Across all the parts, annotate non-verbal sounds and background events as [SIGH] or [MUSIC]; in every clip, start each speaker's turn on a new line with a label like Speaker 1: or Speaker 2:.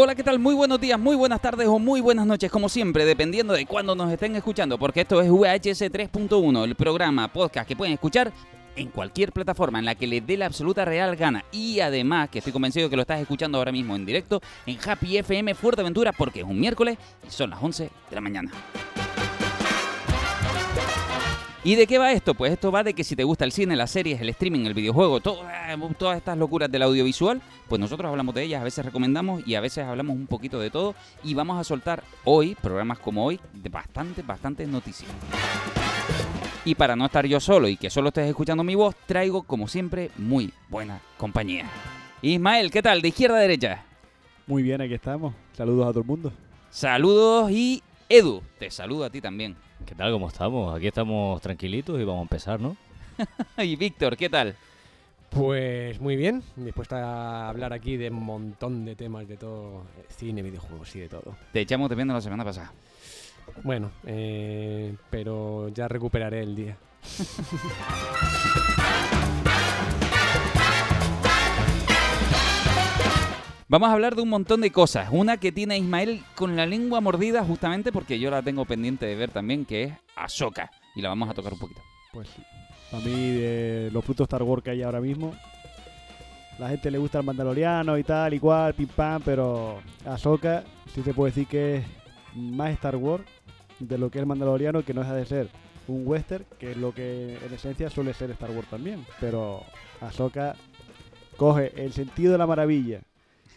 Speaker 1: Hola, ¿qué tal? Muy buenos días, muy buenas tardes o muy buenas noches, como siempre, dependiendo de cuándo nos estén escuchando, porque esto es VHS 3.1, el programa podcast que pueden escuchar en cualquier plataforma en la que les dé la absoluta real gana. Y además, que estoy convencido que lo estás escuchando ahora mismo en directo en Happy FM Fuerteventura, porque es un miércoles y son las 11 de la mañana. ¿Y de qué va esto? Pues esto va de que si te gusta el cine, las series, el streaming, el videojuego, todo- eh, todas estas locuras del audiovisual, pues nosotros hablamos de ellas, a veces recomendamos y a veces hablamos un poquito de todo. Y vamos a soltar hoy, programas como hoy, de bastantes, bastantes noticias. Y para no estar yo solo y que solo estés escuchando mi voz, traigo como siempre muy buena compañía. Ismael, ¿qué tal? De izquierda a derecha.
Speaker 2: Muy bien, aquí estamos. Saludos a todo el mundo.
Speaker 1: Saludos y Edu, te saludo a ti también.
Speaker 3: ¿Qué tal? ¿Cómo estamos? Aquí estamos tranquilitos y vamos a empezar, ¿no? [LAUGHS]
Speaker 1: Y Víctor, ¿qué tal?
Speaker 4: Pues muy bien, dispuesto a hablar aquí de un montón de temas de todo, eh, cine, videojuegos y de todo.
Speaker 1: Te echamos de viendo la semana pasada.
Speaker 4: Bueno, eh, pero ya recuperaré el día. [LAUGHS]
Speaker 1: Vamos a hablar de un montón de cosas. Una que tiene Ismael con la lengua mordida justamente porque yo la tengo pendiente de ver también, que es Ahsoka. Y la vamos a tocar un poquito.
Speaker 2: Pues para mí, los frutos Star Wars que hay ahora mismo, la gente le gusta el Mandaloriano y tal, igual, pim pam, pero Ahsoka sí se puede decir que es más Star Wars de lo que es el Mandaloriano, que no deja de ser un western, que es lo que en esencia suele ser Star Wars también. Pero Ahsoka coge el sentido de la maravilla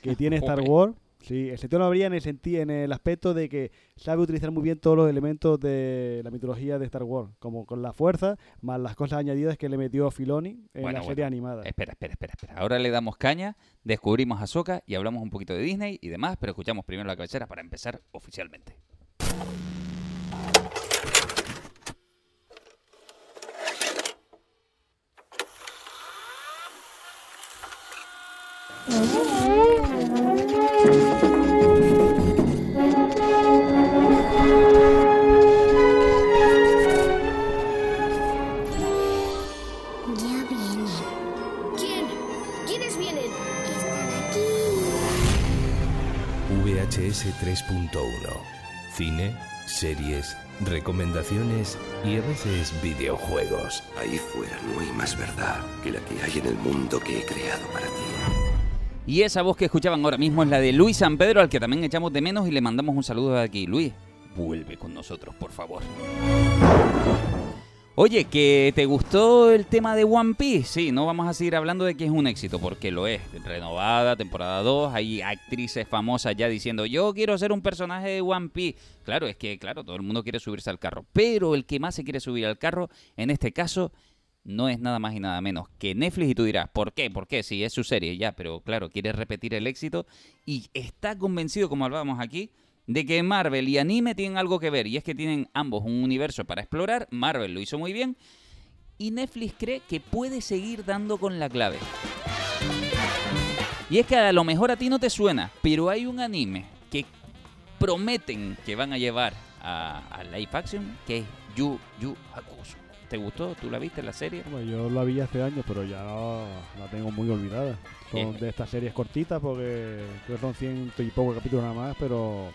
Speaker 2: que tiene Star. Wars. Sí, el sentido de la maravilla en el, senti- en el aspecto de que sabe utilizar muy bien todos los elementos de la mitología de Star Wars, como con la fuerza, más las cosas añadidas que le metió Filoni en
Speaker 1: Bueno,
Speaker 2: la serie
Speaker 1: bueno.
Speaker 2: animada.
Speaker 1: Espera, espera, espera, espera. Ahora le damos caña, descubrimos a Ahsoka y hablamos un poquito de Disney y demás, pero escuchamos primero la cabecera para empezar oficialmente.
Speaker 5: Ya vienen.
Speaker 6: ¿Quién? ¿Quiénes vienen?
Speaker 5: Están aquí.
Speaker 7: VHS 3.1. Cine, series, recomendaciones y a veces videojuegos.
Speaker 8: Ahí fuera no hay más verdad que la que hay en el mundo que he creado para ti.
Speaker 1: Y esa voz que escuchaban ahora mismo es la de Luis San Pedro, al que también echamos de menos y le mandamos un saludo de aquí. Luis, vuelve con nosotros, por favor. Oye, ¿que te gustó el tema de One Piece? Sí, no vamos a seguir hablando de que es un éxito, porque lo es. Renovada, temporada 2, hay actrices famosas ya diciendo, yo quiero ser un personaje de One Piece. Claro, es que, claro, todo el mundo quiere subirse al carro, pero el que más se quiere subir al carro, en este caso, no es nada más y nada menos que Netflix y tú dirás, ¿por qué? ¿Por qué? Si es su serie ya, pero claro, quiere repetir el éxito y está convencido, como hablábamos aquí, de que Marvel y anime tienen algo que ver y es que tienen ambos un universo para explorar, Marvel lo hizo muy bien y Netflix cree que puede seguir dando con la clave. Y es que a lo mejor a ti no te suena, pero hay un anime que prometen que van a llevar a, a live action que es Yu Yu Hakusho. ¿Te gustó? ¿Tú la viste la serie?
Speaker 2: Bueno, yo la vi hace años, pero ya la tengo muy olvidada. Son
Speaker 1: Eh.
Speaker 2: de estas series cortitas porque creo que son 100 y pocos capítulos nada más, pero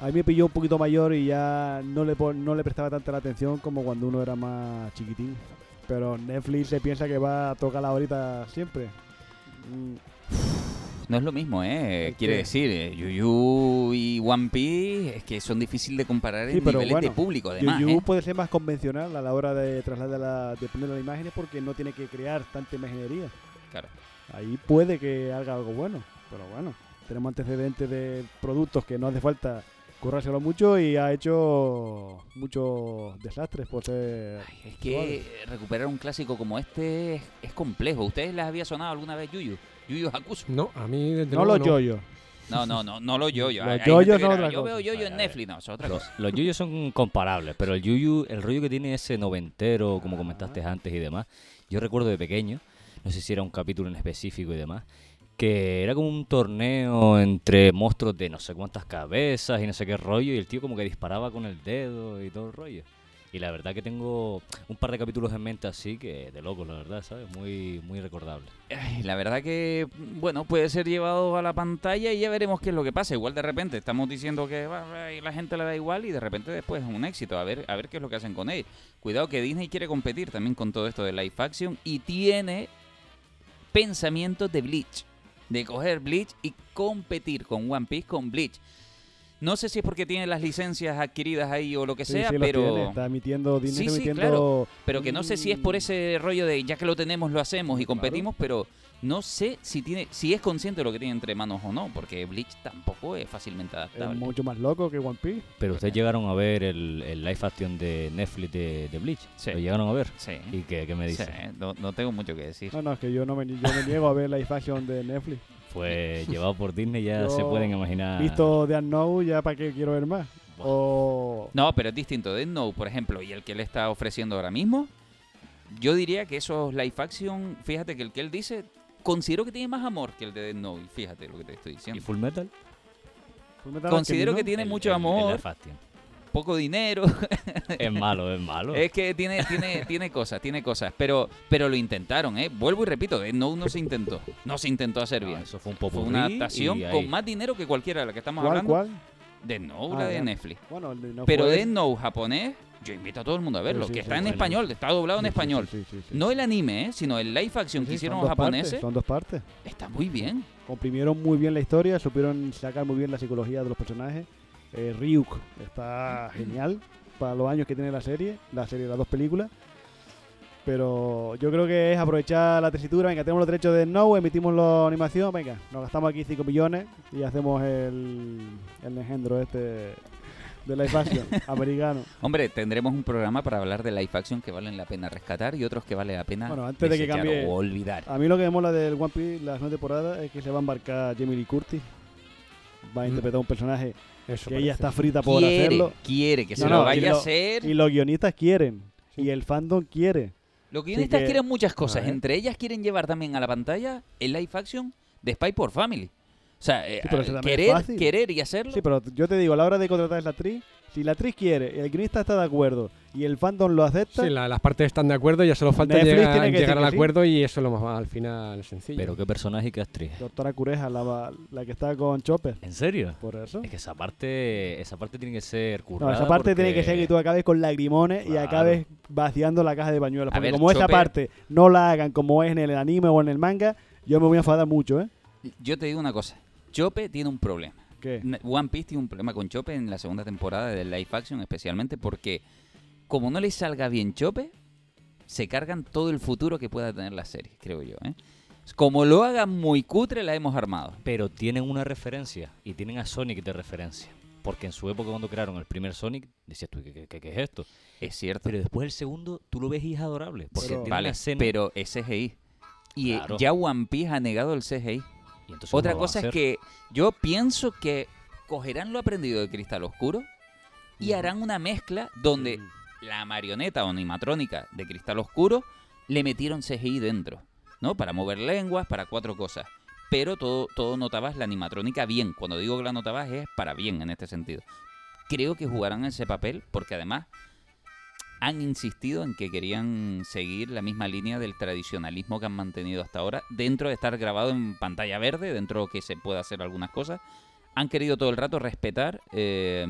Speaker 2: a mí me pilló un poquito mayor y ya no le, no le prestaba tanta la atención como cuando uno era más chiquitín. Pero Netflix se piensa que va a tocar la horita siempre. Mm,
Speaker 1: No es lo mismo, ¿eh? Quiere decir, eh, Yu Yu y One Piece es que son difíciles de comparar en
Speaker 2: pero
Speaker 1: niveles de
Speaker 2: bueno,
Speaker 1: público, además,
Speaker 2: Yu
Speaker 1: ¿eh?
Speaker 2: puede ser más convencional a la hora de trasladar la, de poner las imágenes porque no tiene que crear tanta imaginería.
Speaker 1: Claro.
Speaker 2: Ahí puede que haga algo bueno, pero bueno, tenemos antecedentes de productos que no hace falta currárselo mucho y ha hecho muchos desastres por ser...
Speaker 1: Ay, es que recuperar un clásico como este es, es complejo. ¿Ustedes les había sonado alguna vez Yu Hakusho.
Speaker 4: No, a mí desde
Speaker 2: No
Speaker 4: luego
Speaker 2: los yoyos.
Speaker 1: No, no, no, no los yoyos.
Speaker 2: Los
Speaker 1: Hay-
Speaker 2: yoyos
Speaker 1: gente que
Speaker 2: son
Speaker 1: dirá,
Speaker 2: otra
Speaker 1: Yo
Speaker 2: cosa.
Speaker 1: veo yoyo en Netflix, no, es otra
Speaker 3: Los,
Speaker 1: cosa.
Speaker 3: los yuyos son comparables, pero el yuyu, el rollo que tiene ese noventero, como comentaste antes y demás, yo recuerdo de pequeño, no sé si era un capítulo en específico y demás, que era como un torneo entre monstruos de no sé cuántas cabezas y no sé qué rollo, y el tío como que disparaba con el dedo y todo el rollo. Y la verdad que tengo un par de capítulos en mente así que de locos, la verdad, ¿sabes? Muy, muy recordable.
Speaker 1: La verdad que, bueno, puede ser llevado a la pantalla y ya veremos qué es lo que pasa. Igual de repente estamos diciendo que va, y la gente le da igual y de repente después es un éxito. A ver, a ver qué es lo que hacen con él. Cuidado que Disney quiere competir también con todo esto de live action y tiene pensamientos de Bleach. De coger Bleach y competir con One Piece con Bleach. No sé si es porque tiene las licencias adquiridas ahí o lo que
Speaker 2: Sí,
Speaker 1: sea,
Speaker 2: sí,
Speaker 1: pero...
Speaker 2: tiene, está emitiendo, Disney
Speaker 1: Sí,
Speaker 2: está
Speaker 1: sí,
Speaker 2: emitiendo...
Speaker 1: claro. Pero que no sé si es por ese rollo de ya que lo tenemos, lo hacemos y
Speaker 2: Claro.
Speaker 1: competimos, pero no sé si tiene si es consciente de lo que tiene entre manos o no, porque Bleach tampoco es fácilmente
Speaker 2: Es
Speaker 1: adaptable.
Speaker 2: mucho más loco que One Piece.
Speaker 3: Pero ustedes llegaron a ver el, el live action de Netflix de, de Bleach.
Speaker 1: Sí.
Speaker 3: ¿Lo llegaron a ver?
Speaker 1: Sí.
Speaker 3: ¿Y qué, qué me
Speaker 1: Sí,
Speaker 3: dicen?
Speaker 1: no, no tengo mucho que decir.
Speaker 2: No, no, es que yo no me, yo me niego a ver la fashion de Netflix.
Speaker 3: Pues [LAUGHS] llevado por Disney ya
Speaker 2: Yo
Speaker 3: se pueden imaginar.
Speaker 2: Visto The Unknown, ya para qué quiero ver más. O...
Speaker 1: No, pero es distinto. Death Note, por ejemplo, y el que le está ofreciendo ahora mismo, yo diría que esos live action, fíjate que el que él dice, considero que tiene más amor que el de Death Note. Fíjate lo que te estoy
Speaker 3: ¿Y
Speaker 1: diciendo.
Speaker 3: Full Metal?
Speaker 1: Considero que tiene
Speaker 3: El-
Speaker 1: mucho
Speaker 3: el-
Speaker 1: amor. Poco dinero. [LAUGHS]
Speaker 3: Es malo, es malo.
Speaker 1: Es que tiene, tiene, tiene cosas, tiene cosas. Pero, pero lo intentaron, ¿eh? Vuelvo y repito, Death Note no se intentó. No se intentó hacer
Speaker 3: No,
Speaker 1: bien.
Speaker 3: eso fue un
Speaker 1: Fue
Speaker 3: popurrí
Speaker 1: una adaptación con más dinero que cualquiera de la que estamos
Speaker 2: ¿Cuál,
Speaker 1: hablando.
Speaker 2: cuál?
Speaker 1: Note,
Speaker 2: Ah,
Speaker 1: la de
Speaker 2: ya.
Speaker 1: Netflix.
Speaker 2: Bueno, el de no
Speaker 1: Pero
Speaker 2: fue-
Speaker 1: japonés, yo invito a todo el mundo a verlo,
Speaker 2: sí,
Speaker 1: que
Speaker 2: sí,
Speaker 1: está en
Speaker 2: sí.
Speaker 1: español, está doblado en español.
Speaker 2: sí, sí, sí, sí.
Speaker 1: No el anime, ¿eh? sino el live action
Speaker 2: Sí,
Speaker 1: que hicieron los
Speaker 2: dos partes,
Speaker 1: japoneses.
Speaker 2: son dos partes.
Speaker 1: Está muy bien.
Speaker 2: Comprimieron muy bien la historia, supieron sacar muy bien la psicología de los personajes. Eh, Ryuk está genial para los años que tiene la serie, la serie de las dos películas. Pero yo creo que es aprovechar la tesitura, venga, tenemos los derechos de No, emitimos la animación, venga, nos gastamos aquí 5 millones y hacemos el, el engendro este de live action [LAUGHS] americano.
Speaker 1: Hombre, tendremos un programa para hablar de live action que valen la pena rescatar y otros que vale la pena
Speaker 2: Bueno, antes de que cambie-
Speaker 1: o olvidar.
Speaker 2: A mí lo que me mola del One Piece, la segunda temporada, es que se va a embarcar Jamie Lee Curtis. Va a
Speaker 4: Mm.
Speaker 2: interpretar un personaje
Speaker 4: Eso
Speaker 2: que ella
Speaker 4: parece.
Speaker 2: está frita por
Speaker 1: Quiere,
Speaker 2: hacerlo.
Speaker 1: quiere que se
Speaker 2: No,
Speaker 1: lo
Speaker 2: no, y
Speaker 1: vaya a
Speaker 2: lo-
Speaker 1: hacer.
Speaker 2: Y los guionistas quieren. Y el fandom quiere.
Speaker 1: Los guionistas
Speaker 2: que-
Speaker 1: quieren muchas cosas.
Speaker 2: Ver.
Speaker 1: Entre ellas quieren llevar también a la pantalla el live action de Spy por Family. O sea, eh,
Speaker 2: Sí, pero eso también es
Speaker 1: querer,
Speaker 2: fácil.
Speaker 1: querer y hacerlo.
Speaker 2: Sí, pero yo te digo, a la hora de contratar a la actriz, si la actriz quiere, el guionista está de acuerdo y el fandom lo acepta,
Speaker 4: Sí, la- las partes están de acuerdo, ya solo falta
Speaker 2: Netflix
Speaker 4: llegar,
Speaker 2: tiene que
Speaker 4: llegar al
Speaker 2: sí.
Speaker 4: acuerdo y eso es lo más al final sencillo.
Speaker 3: Pero qué personaje y qué actriz.
Speaker 2: doctora Cureja, la, la que está con Chopper,
Speaker 3: ¿En serio?
Speaker 2: por eso.
Speaker 3: Es que esa parte, esa parte tiene que ser
Speaker 2: No,
Speaker 3: currada.
Speaker 2: esa parte tiene que ser que tú acabes con lagrimones y acabes vaciando la caja de pañuelos. Porque
Speaker 1: ver,
Speaker 2: como esa parte no la hagan como es en el anime o en el manga, yo me voy a enfadar mucho, ¿eh?
Speaker 1: Yo te digo una cosa. Chope tiene un problema.
Speaker 2: ¿Qué?
Speaker 1: One Piece tiene un problema con Chope en la segunda temporada del live action, especialmente porque como no le salga bien Chope, se cargan todo el futuro que pueda tener la serie, creo yo. ¿eh? Como lo hagan muy cutre, la hemos armado.
Speaker 3: Pero tienen una referencia y tienen a Sonic de referencia. Porque en su época cuando crearon el primer Sonic, decías tú, ¿qué, qué- qué- qué es esto?
Speaker 1: Es cierto.
Speaker 3: Pero después el segundo, tú lo ves y es adorable. Porque
Speaker 2: Pero-
Speaker 3: tiene
Speaker 1: vale,
Speaker 3: una escena...
Speaker 1: pero es CGI. Y eh,
Speaker 3: Claro.
Speaker 1: ya One Piece ha negado el CGI.
Speaker 3: y entonces
Speaker 1: Otra cosa es que yo pienso que cogerán lo aprendido de Cristal Oscuro y harán una mezcla donde la marioneta o animatrónica de Cristal Oscuro le metieron CGI dentro, ¿no? Para mover lenguas, para cuatro cosas. Pero todo, todo notabas la animatrónica bien. Cuando digo que la notabas es para bien en este sentido. Creo que jugarán ese papel porque además han insistido en que querían seguir la misma línea del tradicionalismo que han mantenido hasta ahora, dentro de estar grabado en pantalla verde, dentro que se pueda hacer algunas cosas. Han querido todo el rato respetar eh,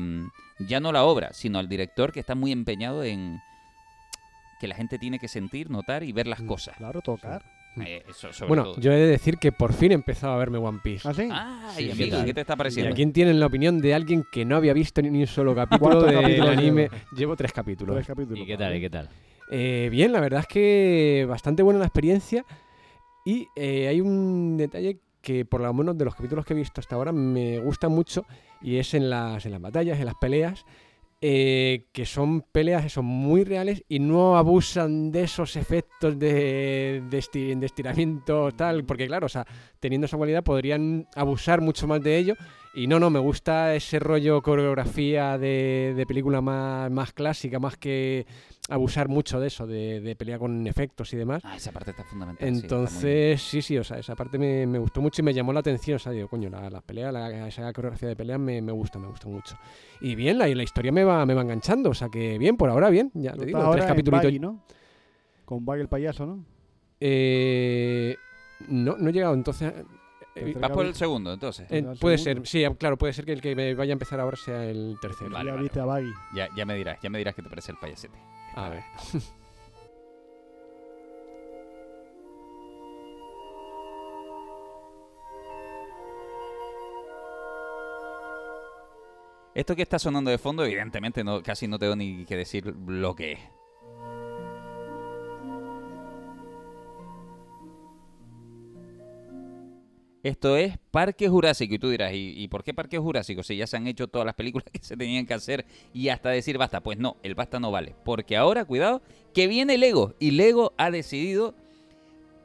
Speaker 1: ya no la obra, sino al director que está muy empeñado en que la gente tiene que sentir, notar y ver las
Speaker 4: Mm,
Speaker 1: cosas.
Speaker 2: Claro, tocar.
Speaker 1: Eh, eso sobre
Speaker 4: bueno,
Speaker 1: todo.
Speaker 4: yo he de decir que por fin he empezado a verme One Piece.
Speaker 2: ¿Ah, sí?
Speaker 1: Ay,
Speaker 3: Sí, ¿qué tal?
Speaker 1: ¿qué te está
Speaker 4: Y
Speaker 1: pareciendo?
Speaker 4: aquí tienen la opinión de alguien que no había visto ni un solo capítulo
Speaker 2: ¿Cuántos
Speaker 4: del
Speaker 2: capítulos
Speaker 4: anime. Llevo tres capítulos.
Speaker 2: Tres capítulos.
Speaker 3: ¿Y qué tal? ¿Y qué tal?
Speaker 4: Eh, bien, la verdad es que bastante buena la experiencia. Y eh, hay un detalle que, por lo menos de los capítulos que he visto hasta ahora, me gusta mucho. Y es en las, en las batallas, en las peleas. eh, que son peleas eso, muy reales y no abusan de esos efectos de, de, de estiramiento tal, porque claro, o sea, teniendo esa cualidad podrían abusar mucho más de ello Y no, no, me gusta ese rollo coreografía de, de película más, más clásica, más que abusar mucho de eso, de, de pelea con efectos y demás.
Speaker 1: Ah, esa parte está fundamental.
Speaker 4: Entonces, sí, sí, o sea, esa parte me, me gustó mucho y me llamó la atención. O sea, digo, coño, la, la pelea, la- esa coreografía de pelea me, me gusta, me gusta mucho. Y bien, la, y la historia me va, me va enganchando, o sea que bien, por ahora bien, ya te digo,
Speaker 2: ahora
Speaker 4: tres capítulos.
Speaker 2: ¿no? Con Baggy el payaso, ¿no?
Speaker 4: Eh, no, no he llegado, entonces...
Speaker 1: Vas por el segundo, entonces.
Speaker 4: eh, puede
Speaker 2: segundo.
Speaker 4: ser, sí, claro, puede ser que el que me vaya a empezar ahora sea el tercero.
Speaker 1: Vale,
Speaker 2: ya
Speaker 1: vale,
Speaker 2: viste a Baggy.
Speaker 1: Ya, ya me dirás, ya me dirás qué te parece el payasete.
Speaker 4: A ver.
Speaker 1: Esto que está sonando de fondo, evidentemente no, casi no tengo ni que decir lo que es. Esto es Parque Jurásico. Y tú dirás, ¿y, por qué Parque Jurásico? Si ya se han hecho todas las películas [LAUGHS] que se tenían que hacer y hasta decir basta. Pues no, el basta no vale. Porque ahora, cuidado, que viene Lego. Y Lego ha decidido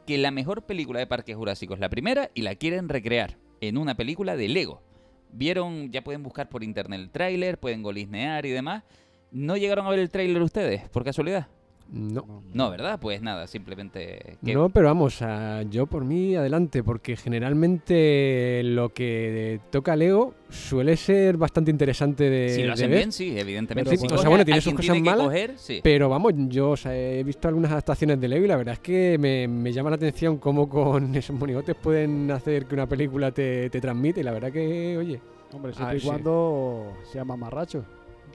Speaker 1: que la mejor película de Parque Jurásico es la primera y la quieren recrear en una película de Lego. Vieron, ya pueden buscar por internet el tráiler, pueden golisnear y demás. ¿No llegaron a ver el tráiler ustedes, por casualidad?
Speaker 4: No.
Speaker 1: No, ¿verdad? Pues nada, simplemente... que-
Speaker 4: No, pero vamos, a- yo por mí adelante, porque generalmente lo que toca Lego suele ser bastante interesante de,
Speaker 1: si lo hacen
Speaker 4: ver.
Speaker 1: bien, sí, evidentemente.
Speaker 2: Pero
Speaker 1: Si
Speaker 2: sí,
Speaker 4: o sea, bueno, tiene sus cosas
Speaker 1: tiene
Speaker 4: malas,
Speaker 1: coger, sí.
Speaker 4: Pero vamos, yo o sea, he visto algunas adaptaciones de Lego y la verdad es que me, me llama la atención cómo con [LAUGHS] esos monigotes pueden hacer que una película te, te transmite y la verdad que, oye,
Speaker 2: Hombre, siempre y
Speaker 4: sí.
Speaker 2: cuando sea mamarracho.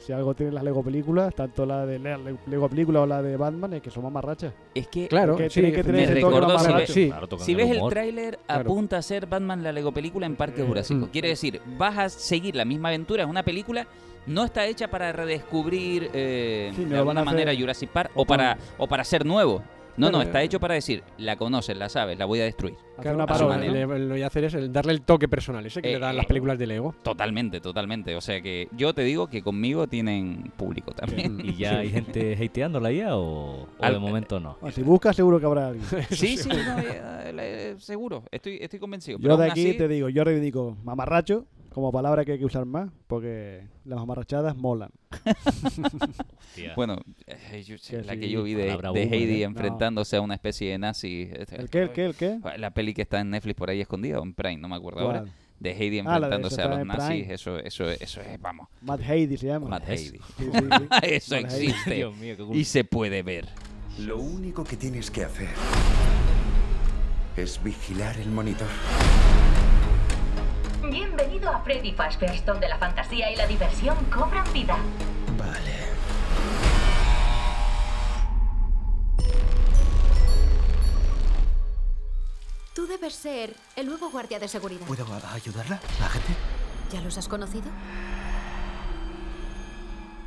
Speaker 2: Si algo tienen las Lego películas, tanto la de la Lego película o la de Batman, es que son mamarrachas.
Speaker 1: Es que
Speaker 4: claro,
Speaker 2: que
Speaker 4: sí,
Speaker 2: tiene que tener
Speaker 1: me
Speaker 2: ese toque
Speaker 1: recordó, si
Speaker 2: mamarracho.
Speaker 4: sí.
Speaker 3: Claro, tocan
Speaker 1: Si ves el
Speaker 3: humor.
Speaker 1: tráiler,
Speaker 4: Claro.
Speaker 1: apunta a ser Batman la Lego película en Parque
Speaker 2: Eh,
Speaker 1: Jurásico.
Speaker 4: mm.
Speaker 1: Quiere decir, vas a seguir la misma aventura. Es una película, no está hecha para redescubrir eh,
Speaker 2: Sí,
Speaker 1: de alguna
Speaker 2: hacer-
Speaker 1: manera Jurassic Park
Speaker 2: o
Speaker 1: para, o para ser nuevo. No, no, está
Speaker 2: eh,
Speaker 1: hecho para decir, la conoces, la sabes, la voy a destruir.
Speaker 4: Claro,
Speaker 2: una
Speaker 4: lo que voy a hacer es el darle el toque personal ese que
Speaker 1: Eh,
Speaker 4: le dan
Speaker 1: eh,
Speaker 4: las películas de Lego.
Speaker 1: Totalmente, totalmente. O sea que yo te digo que conmigo tienen público también.
Speaker 3: ¿Y ya hay gente [LAUGHS] hateándola ya o, o
Speaker 1: Al-
Speaker 3: de momento no?
Speaker 2: Bueno, si buscas, seguro que habrá alguien. [LAUGHS]
Speaker 1: Sí, sí, no, eh, eh, seguro. Estoy, estoy convencido.
Speaker 2: Yo
Speaker 1: Pero
Speaker 2: de aquí
Speaker 1: así-
Speaker 2: te digo, yo reivindico mamarracho como palabra que hay que usar más, porque las mamarrachadas molan. [LAUGHS]
Speaker 1: Bueno, eh, yo-
Speaker 2: Que
Speaker 1: la
Speaker 2: sí,
Speaker 1: que yo vi de, de Heidi
Speaker 3: ¿eh?
Speaker 1: enfrentándose a una especie de nazi. este,
Speaker 2: ¿El qué, el qué, el qué?
Speaker 1: La peli que está en Netflix por ahí escondida, o en Prime, no me acuerdo ahora.
Speaker 2: ¿Cuál?
Speaker 1: De Heidi
Speaker 2: Ah, de
Speaker 1: enfrentándose
Speaker 2: esa
Speaker 1: a
Speaker 2: está
Speaker 1: los nazis. Eso, eso, eso es, vamos,
Speaker 2: Matt Heidi se llama.
Speaker 1: Matt Heidi. [LAUGHS]
Speaker 2: Sí, sí, sí. [LAUGHS]
Speaker 1: eso
Speaker 2: Matt
Speaker 1: existe.
Speaker 3: Dios mío, qué
Speaker 1: Y se puede ver.
Speaker 8: Lo único que tienes que hacer es vigilar el monitor.
Speaker 9: Bienvenido a Freddy Fazbear's, donde la fantasía y la diversión cobran vida.
Speaker 8: Vale.
Speaker 6: Tú debes ser el nuevo guardia de seguridad.
Speaker 8: ¿Puedo ayudarla? ¿A gente?
Speaker 6: ¿Ya los has conocido?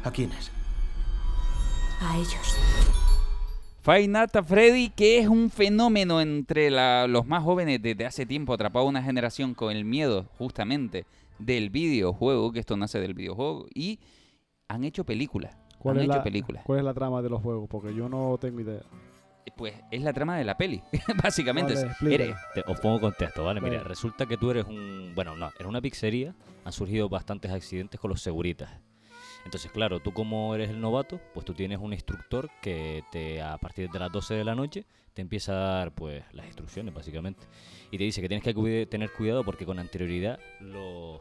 Speaker 8: ¿A quiénes?
Speaker 6: A ellos.
Speaker 1: Five Nights at Freddy, que es un fenómeno entre la- los más jóvenes desde hace tiempo, atrapado a una generación con el miedo justamente del videojuego, que esto nace del videojuego, y han hecho películas.
Speaker 2: ¿Cuál
Speaker 1: Han
Speaker 2: es,
Speaker 1: hecho
Speaker 2: la,
Speaker 1: películas.
Speaker 2: ¿Cuál es la trama de los juegos? Porque yo no tengo idea.
Speaker 1: Pues es la trama de la peli, [LAUGHS] básicamente.
Speaker 2: Vale,
Speaker 1: eres-
Speaker 3: Te- os pongo contexto, ¿vale? Mira, resulta que tú eres un... Bueno, no, en una pizzería han surgido bastantes accidentes con los seguritas. Entonces, claro, tú como eres el novato, pues tú tienes un instructor que te a partir de las 12 de la noche te empieza a dar pues las instrucciones, básicamente. Y te dice que tienes que tener cuidado porque con anterioridad los,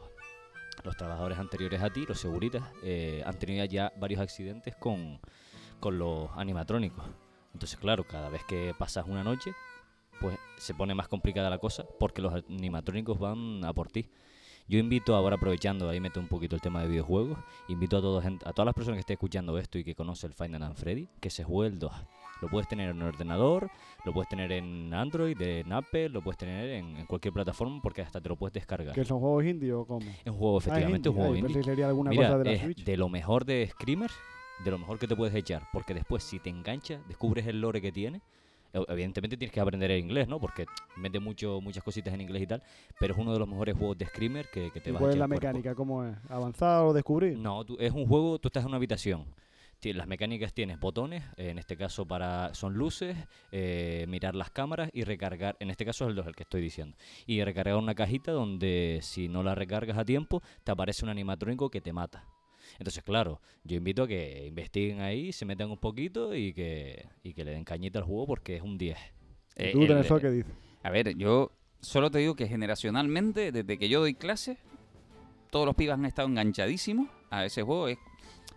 Speaker 3: los trabajadores anteriores a ti, los seguritas, eh, han tenido ya varios accidentes con, con los animatrónicos. Entonces, claro, cada vez que pasas una noche, pues se pone más complicada la cosa porque los animatrónicos van a por ti. Yo invito ahora aprovechando, ahí meto un poquito el tema de videojuegos, invito a, todos, a todas las personas que estén escuchando esto y que conocen el Final and Freddy, que se juegue el 2. Lo puedes tener en un ordenador, lo puedes tener en Android, en Apple, lo puedes tener en, en cualquier plataforma porque hasta te lo puedes descargar.
Speaker 2: ¿Que son juegos indios o cómo?
Speaker 3: Es un juego,
Speaker 2: Ah,
Speaker 3: efectivamente, un
Speaker 2: indie.
Speaker 3: juego
Speaker 2: Ay,
Speaker 3: indie.
Speaker 2: sería alguna
Speaker 3: Mira,
Speaker 2: cosa de la
Speaker 3: es
Speaker 2: Switch.
Speaker 3: de lo mejor de Screamers, de lo mejor que te puedes echar, porque después si te enganchas, descubres el lore que tiene. Evidentemente tienes que aprender el inglés, ¿no? Porque mete mucho, muchas cositas en inglés y tal, pero es uno de los mejores juegos de Screamer que, que te
Speaker 2: ¿Y
Speaker 3: vas a
Speaker 2: ¿Cuál es la mecánica? ¿Cómo es? ¿Avanzar o descubrir?
Speaker 3: No, tú- es un juego, tú estás en una habitación, las mecánicas tienes botones, en este caso para son luces, eh, mirar las cámaras y recargar, en este caso es el 2 el que estoy diciendo, y recargar una cajita donde si no la recargas a tiempo te aparece un animatrónico que te mata. Entonces, claro, yo invito a que investiguen ahí, se metan un poquito y que, y que le den cañita al juego porque es un 10.
Speaker 2: ¿Y
Speaker 1: Eh,
Speaker 2: tú,
Speaker 1: el-
Speaker 2: qué dices?
Speaker 1: A ver, yo solo te digo que generacionalmente, desde que yo doy clases, todos los pibas han estado enganchadísimos a ese juego. Es-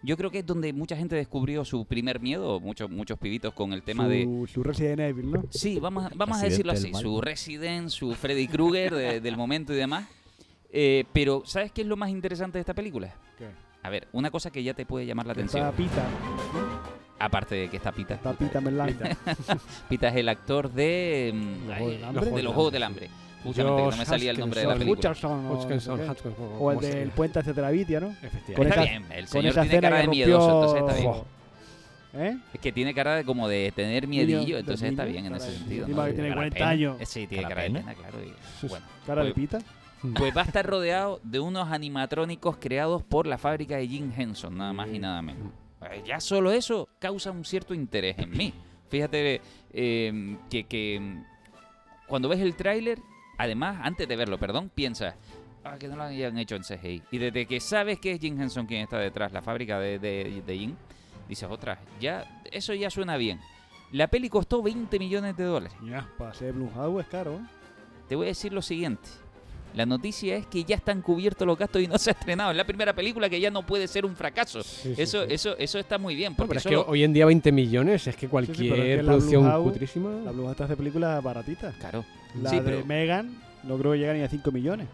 Speaker 1: yo creo que es donde mucha gente descubrió su primer miedo, muchos muchos pibitos con el tema de...
Speaker 2: su, Resident Evil, ¿no?
Speaker 1: Sí, vamos, a- vamos a decirlo así, su Resident, su Freddy Krueger de- del momento y demás. Eh, pero, ¿sabes qué es lo más interesante de esta película?
Speaker 2: ¿Qué?
Speaker 1: A ver, una cosa que ya te puede llamar la atención,
Speaker 2: Está Pita,
Speaker 1: aparte de que está Pita.
Speaker 2: está Pita Merlán. [LAUGHS]
Speaker 1: Pita es el actor de, mm,
Speaker 2: Los
Speaker 1: ay,
Speaker 2: Juegos del Hambre.
Speaker 1: de los Juegos del Hambre. Justamente, que no me salía el nombre de la película.
Speaker 2: O, el
Speaker 4: ¿cómo se
Speaker 2: del puente hacia Terabitia, ¿no?
Speaker 4: Efectivamente.
Speaker 2: Con
Speaker 1: Está
Speaker 2: esa-
Speaker 1: bien, el señor tiene cara de miedoso, entonces está bien. [LAUGHS]
Speaker 2: ¿Eh?
Speaker 1: Es que tiene cara de como de tener miedillo,
Speaker 2: Niño,
Speaker 1: entonces está
Speaker 2: niño,
Speaker 1: bien en ese sentido. ¿no?
Speaker 2: que tiene
Speaker 1: Cara de
Speaker 2: 40
Speaker 1: pena.
Speaker 2: años.
Speaker 1: Sí, tiene
Speaker 3: Cara
Speaker 1: cara de
Speaker 3: pena.
Speaker 1: pena, claro. y- bueno,
Speaker 2: Cara de
Speaker 1: pues-
Speaker 2: Pita.
Speaker 1: Pues va a estar rodeado de unos animatrónicos creados por la fábrica de Jim Henson, nada más y nada menos. Eh, Ya solo eso causa un cierto interés en mí. Fíjate eh, que, que, mm, cuando ves el tráiler, además, antes de verlo, perdón, piensas, ah, que no lo hayan hecho en CGI. Y desde que sabes que es Jim Henson quien está detrás, la fábrica de, de, de Jim, dices, otra, ya, eso ya suena bien. La peli costó 20 millones de dólares.
Speaker 2: Ya, para ser Blumhouse es caro, ¿eh?
Speaker 1: Te voy a decir lo siguiente. La noticia es que ya están cubiertos los gastos y no se ha estrenado. Es la primera película que ya no puede ser un fracaso.
Speaker 4: Sí,
Speaker 1: eso,
Speaker 4: sí.
Speaker 1: eso, eso está muy bien.
Speaker 4: No,
Speaker 1: Porque
Speaker 4: pero es que hoy en día 20 millones es que
Speaker 2: es
Speaker 4: cualquier
Speaker 2: la
Speaker 4: producción cutrísima.
Speaker 2: La Blumhouse te hace películas baratitas.
Speaker 1: Claro.
Speaker 2: La
Speaker 1: Sí,
Speaker 2: de
Speaker 1: pero,
Speaker 2: Megan no creo que llegue ni a 5 millones.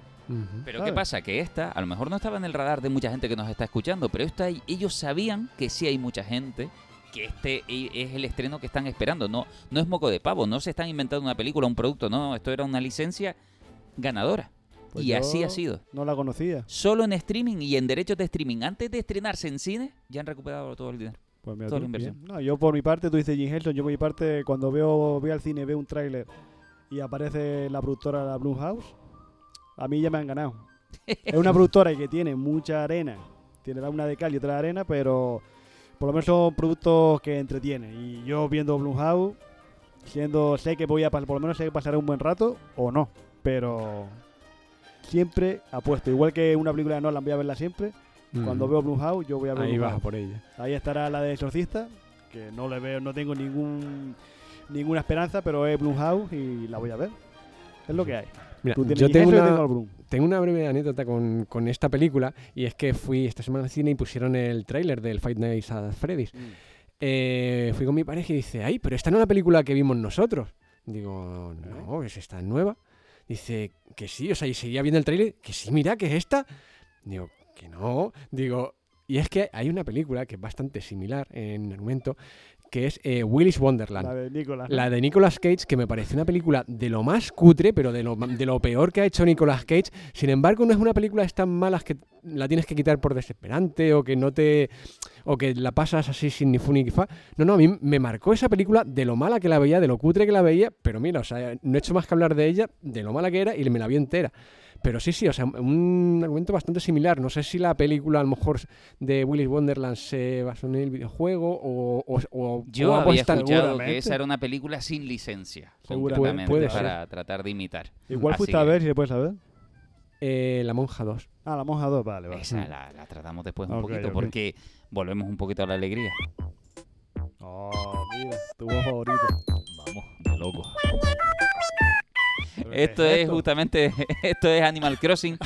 Speaker 1: Pero
Speaker 2: ¿sabes?
Speaker 1: ¿qué pasa? Que esta, a lo mejor no estaba en el radar de mucha gente que nos está escuchando, pero esta, ellos sabían que sí hay mucha gente que este e- es el estreno que están esperando. No, no es moco de pavo, no se están inventando una película, un producto, no, esto era una licencia ganadora.
Speaker 2: Pues
Speaker 1: y así ha sido.
Speaker 2: No la conocía.
Speaker 1: Solo en streaming y en derechos de streaming, antes de estrenarse en cine, ya han recuperado todo el dinero.
Speaker 2: Pues mira
Speaker 1: Toda
Speaker 2: tú,
Speaker 1: la inversión.
Speaker 2: bien. No, yo por mi parte, tú dices Jim Henson, yo por mi parte, cuando veo voy al cine, veo un tráiler y aparece la productora de la Blumhouse, a mí ya me han ganado. es una [LAUGHS] productora que tiene mucha arena, tiene la una de cal y otra de arena, pero por lo menos son productos que entretienen. Y yo viendo Blumhouse, siendo, sé que voy a pasar, por lo menos sé que pasaré un buen rato o no, pero siempre apuesto. Igual que una película de Nolan voy a verla siempre. Cuando veo Blumhouse, yo voy a ver
Speaker 4: Ahí
Speaker 2: Blumhouse.
Speaker 4: vas por ella.
Speaker 2: Ahí estará la de Exorcista, que no le veo, no tengo ningún ninguna esperanza, pero es Blumhouse y la voy a ver. Es lo que hay.
Speaker 4: Mira,
Speaker 2: Tú
Speaker 4: yo tengo una,
Speaker 2: tengo
Speaker 4: tengo una breve anécdota con, con esta película y es que fui esta semana al cine y pusieron el tráiler del Fight Nights at Freddy's. Eh, fui con mi pareja y dice, ay, pero esta no es la película que vimos nosotros. Digo, no, es esta nueva. Dice, que sí, o sea, y seguía viendo el tráiler, que sí, mira, que es esta. Digo, que no. Digo, y es que hay una película que es bastante similar en argumento, que es eh, Willy's Wonderland.
Speaker 2: La de Nicolas.
Speaker 4: La de Nicolas Cage, que me parece una película de lo más cutre, pero de lo, de lo peor que ha hecho Nicolas Cage. Sin embargo, no es una película de tan malas que la tienes que quitar por desesperante o que no te. o que la pasas así sin ni fu ni fa. No, no, a mí me marcó esa película de lo mala que la veía, de lo cutre que la veía, pero mira, o sea, no he hecho más que hablar de ella, de lo mala que era y me la vi entera. Pero sí, sí, o sea, un argumento bastante similar. No sé si la película, a lo mejor, de Willy's Wonderland se basó en el videojuego o. o, o-
Speaker 1: Yo
Speaker 4: o
Speaker 1: había escuchado que esa era una película sin licencia,
Speaker 2: Seguramente.
Speaker 4: Puede- puede
Speaker 1: para tratar de imitar.
Speaker 2: Igual
Speaker 1: Así
Speaker 2: fuiste a
Speaker 1: que
Speaker 2: ver, si se puede saber.
Speaker 4: Eh, la Monja 2.
Speaker 2: Ah, la monja 2, vale, vale.
Speaker 1: Esa la, la tratamos después un poquito, porque volvemos un poquito a la alegría.
Speaker 2: Oh, mira, tu voz favorita.
Speaker 3: Vamos, de loco.
Speaker 2: ¿Pero qué
Speaker 1: Esto es
Speaker 2: esto?
Speaker 1: justamente, [LAUGHS] esto es Animal Crossing.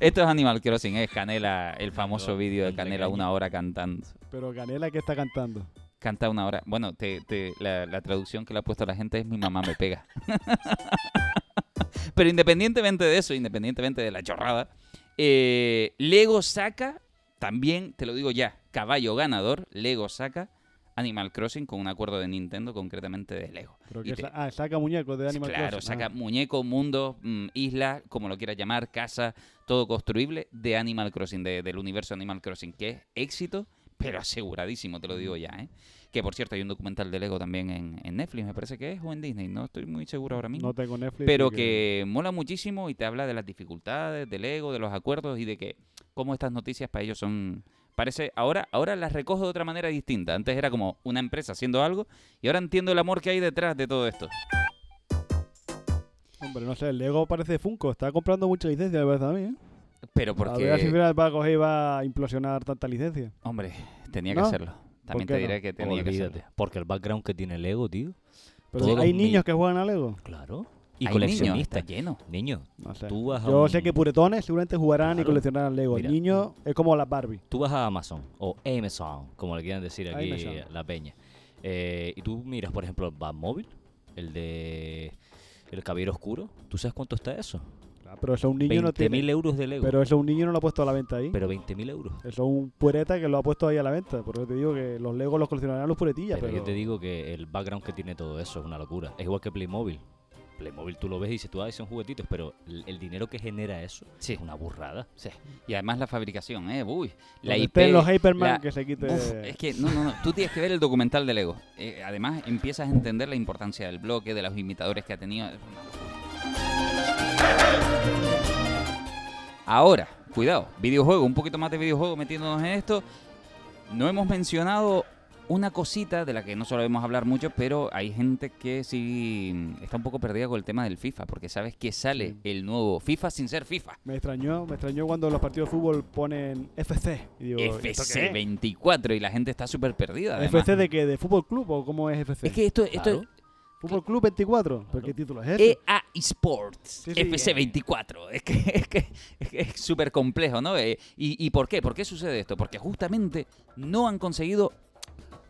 Speaker 1: esto es Animal Crossing, es Canela, el famoso vídeo de
Speaker 3: el de
Speaker 1: Canela una hora cantando.
Speaker 2: Pero Canela, ¿qué está cantando?
Speaker 1: Canta una hora. Bueno, te, te- la, la traducción que le ha puesto la gente es mi mamá me pega. [LAUGHS] Pero independientemente de eso, independientemente de la chorrada, eh, Lego saca, también, te lo digo ya, caballo ganador, Lego saca Animal Crossing con un acuerdo de Nintendo, concretamente de Lego.
Speaker 2: Pero que
Speaker 1: te-
Speaker 2: sa- ah, saca muñecos de Animal
Speaker 1: claro,
Speaker 2: Crossing.
Speaker 1: saca
Speaker 2: Ah.
Speaker 1: muñeco, mundo, mm, isla, como lo quieras llamar, casa, todo construible de Animal Crossing, de- del universo Animal Crossing, que es éxito, pero aseguradísimo, te lo digo ya, ¿eh? Que por cierto, hay un documental de Lego también en, en Netflix, me parece que es, o en Disney, no estoy muy seguro ahora mismo.
Speaker 2: No tengo Netflix.
Speaker 1: pero
Speaker 2: así
Speaker 1: que mola muchísimo y te habla de las dificultades del Lego, de los acuerdos y de que cómo estas noticias para ellos son Parece, ahora, ahora las recojo de otra manera distinta. Antes era como una empresa haciendo algo y ahora entiendo el amor que hay detrás de todo esto.
Speaker 2: Hombre, no sé, el Lego parece Funko. Está comprando mucha licencia, me parece a mí, ¿eh?
Speaker 1: Pero
Speaker 2: A ver si
Speaker 1: porque,
Speaker 2: va a coger y va a implosionar tanta licencia.
Speaker 1: hombre, tenía que
Speaker 2: ¿No?
Speaker 1: hacerlo. También te
Speaker 2: no?
Speaker 1: diré que tenía que
Speaker 3: Olvídate.
Speaker 1: hacerlo.
Speaker 3: Porque el background que tiene Lego, tío.
Speaker 2: Pero hay niños
Speaker 3: ni-
Speaker 2: que juegan a Lego.
Speaker 3: Claro. Y
Speaker 1: Hay
Speaker 3: coleccionistas.
Speaker 1: lleno.
Speaker 3: Niños,
Speaker 2: No sé.
Speaker 3: tú vas a
Speaker 2: Yo
Speaker 3: un-
Speaker 2: sé que puretones seguramente jugarán y
Speaker 3: Claro.
Speaker 2: coleccionarán Lego.
Speaker 3: Mira.
Speaker 2: Niños es como las Barbie.
Speaker 3: Tú vas a Amazon o Amazon, como le quieran decir aquí
Speaker 2: Amazon.
Speaker 3: la peña. Eh, y tú miras, por ejemplo, el Batmóvil, el de El Caballero Oscuro. ¿Tú sabes cuánto está eso?
Speaker 2: Claro, pero eso un niño no
Speaker 3: 20.000
Speaker 2: tiene.
Speaker 3: euros de Lego.
Speaker 2: Pero eso un niño no lo ha puesto a la venta ahí.
Speaker 3: Pero 20.000 euros.
Speaker 2: Eso es un pureta que lo ha puesto ahí a la venta. Por eso te digo que los Legos los coleccionarán los puretillas.
Speaker 3: Pero,
Speaker 2: Pero,
Speaker 3: yo te digo que el background que tiene todo eso es una locura. Es igual que Playmobil. Playmobil tú lo ves y dices, tú, ah, son juguetitos, pero el, el dinero que genera eso
Speaker 1: Sí.
Speaker 3: es una burrada.
Speaker 1: Sí. Y además la fabricación, ¿eh? Uy. La IP.
Speaker 2: los Hyperman
Speaker 1: la-
Speaker 2: que se quite.
Speaker 1: Uf, es que no, no, no. Tú tienes que ver el documental de Lego. Eh, además, empiezas a entender la importancia del bloque, de los imitadores que ha tenido. Ahora, cuidado, videojuego, un poquito más de videojuego metiéndonos en esto. No hemos mencionado una cosita de la que no solemos hablar mucho, pero hay gente que sí mm, está un poco perdida con el tema del FIFA, porque sabes que sale
Speaker 2: Sí.
Speaker 1: el nuevo FIFA sin ser FIFA.
Speaker 2: Me extrañó, me extrañó cuando los partidos de fútbol ponen FC. Y digo, ¿esto qué es?
Speaker 1: FC24 y la gente está súper perdida. además.
Speaker 2: ¿FC de qué? ¿De fútbol club o cómo es FC?
Speaker 1: Es que esto, esto
Speaker 3: Claro.
Speaker 2: ¿Fútbol club 24? ¿Pero qué título es
Speaker 1: es
Speaker 2: ese?
Speaker 1: EA Sports,
Speaker 2: Sí, sí,
Speaker 1: FC24. Es que es que es que es súper complejo, ¿no? Eh, ¿y, ¿Y por qué? ¿Por qué sucede esto? Porque justamente no han conseguido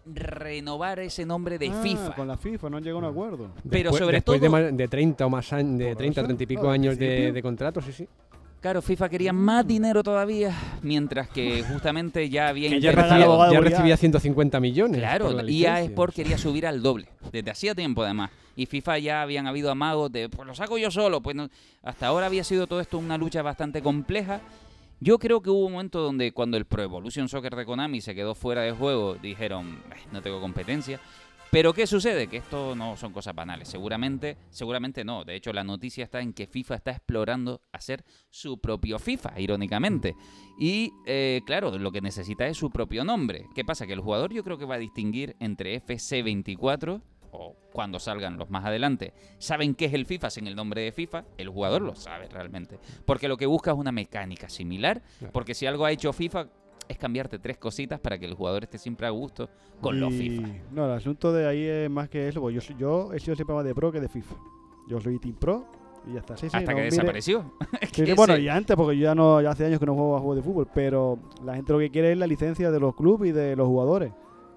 Speaker 1: renovar ese nombre de
Speaker 2: Ah,
Speaker 1: FIFA.
Speaker 2: Con la FIFA no han llegado a un acuerdo.
Speaker 1: Pero
Speaker 4: Después-
Speaker 1: sobre
Speaker 4: después de,
Speaker 1: todo-
Speaker 4: más- de 30 o más años, de
Speaker 2: Por
Speaker 4: 30
Speaker 2: eso,
Speaker 4: 30 y pico años de, de contrato, sí, sí.
Speaker 1: Claro, FIFA quería más dinero todavía, mientras que [LAUGHS] justamente ya había
Speaker 2: Que ya
Speaker 4: recibía 150 millones.
Speaker 1: Claro, EA
Speaker 4: licencia.
Speaker 1: Sport quería subir al doble, desde hacía tiempo además. Y FIFA ya habían habido amagos de, pues lo saco yo solo. Pues no- hasta ahora había sido todo esto una lucha bastante compleja. Yo creo que hubo un momento donde cuando el Pro Evolution Soccer de Konami se quedó fuera de juego, dijeron, "Eh, no tengo competencia. Pero ¿qué sucede? Que esto no son cosas banales. Seguramente, seguramente no. De hecho, la noticia está en que FIFA está explorando hacer su propio FIFA, irónicamente. Y eh, claro, lo que necesita es su propio nombre. ¿Qué pasa? Que el jugador yo creo que va a distinguir entre FC24 o cuando salgan los más adelante, saben qué es el FIFA sin el nombre de FIFA, el jugador lo sabe realmente. Porque lo que busca es una mecánica similar, porque si algo ha hecho FIFA es cambiarte tres cositas para que el jugador esté siempre a gusto con los FIFA.
Speaker 2: No, el asunto de ahí es más que eso, porque yo, yo he sido siempre más de pro que de FIFA. Yo soy Team Pro y ya está. Sí, sí,
Speaker 1: Hasta
Speaker 2: no,
Speaker 1: que
Speaker 2: mire-
Speaker 1: desapareció. [LAUGHS] Es
Speaker 2: Sí,
Speaker 1: que
Speaker 2: bueno, y antes, porque yo ya no, ya hace años que no juego a juegos de fútbol, pero la gente lo que quiere es la licencia de los clubes y de los jugadores.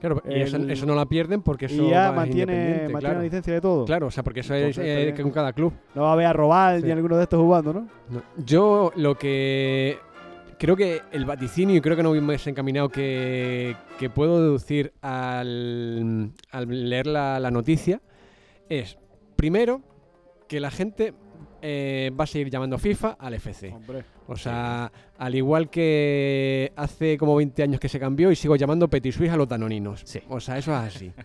Speaker 4: Claro, eso,
Speaker 2: el-
Speaker 4: eso no la pierden porque eso
Speaker 2: y ya
Speaker 4: va
Speaker 2: mantiene,
Speaker 4: claro.
Speaker 2: la licencia de todo.
Speaker 4: Claro, o sea, porque eso
Speaker 2: Entonces,
Speaker 4: es eh, que con cada club.
Speaker 2: No va a ver a robar
Speaker 4: Sí.
Speaker 2: ni a ninguno de estos jugando, ¿no?
Speaker 4: No. Yo lo que creo que el vaticinio, y creo que no he encaminado, que, que puedo deducir al, al leer la, la noticia, es, primero, que la gente eh, va a seguir llamando FIFA al FC.
Speaker 2: Hombre.
Speaker 4: O sea, al igual que hace como 20 años que se cambió y sigo llamando Petit Suisse a los danoninos.
Speaker 1: Sí.
Speaker 4: O sea, eso es así. [LAUGHS]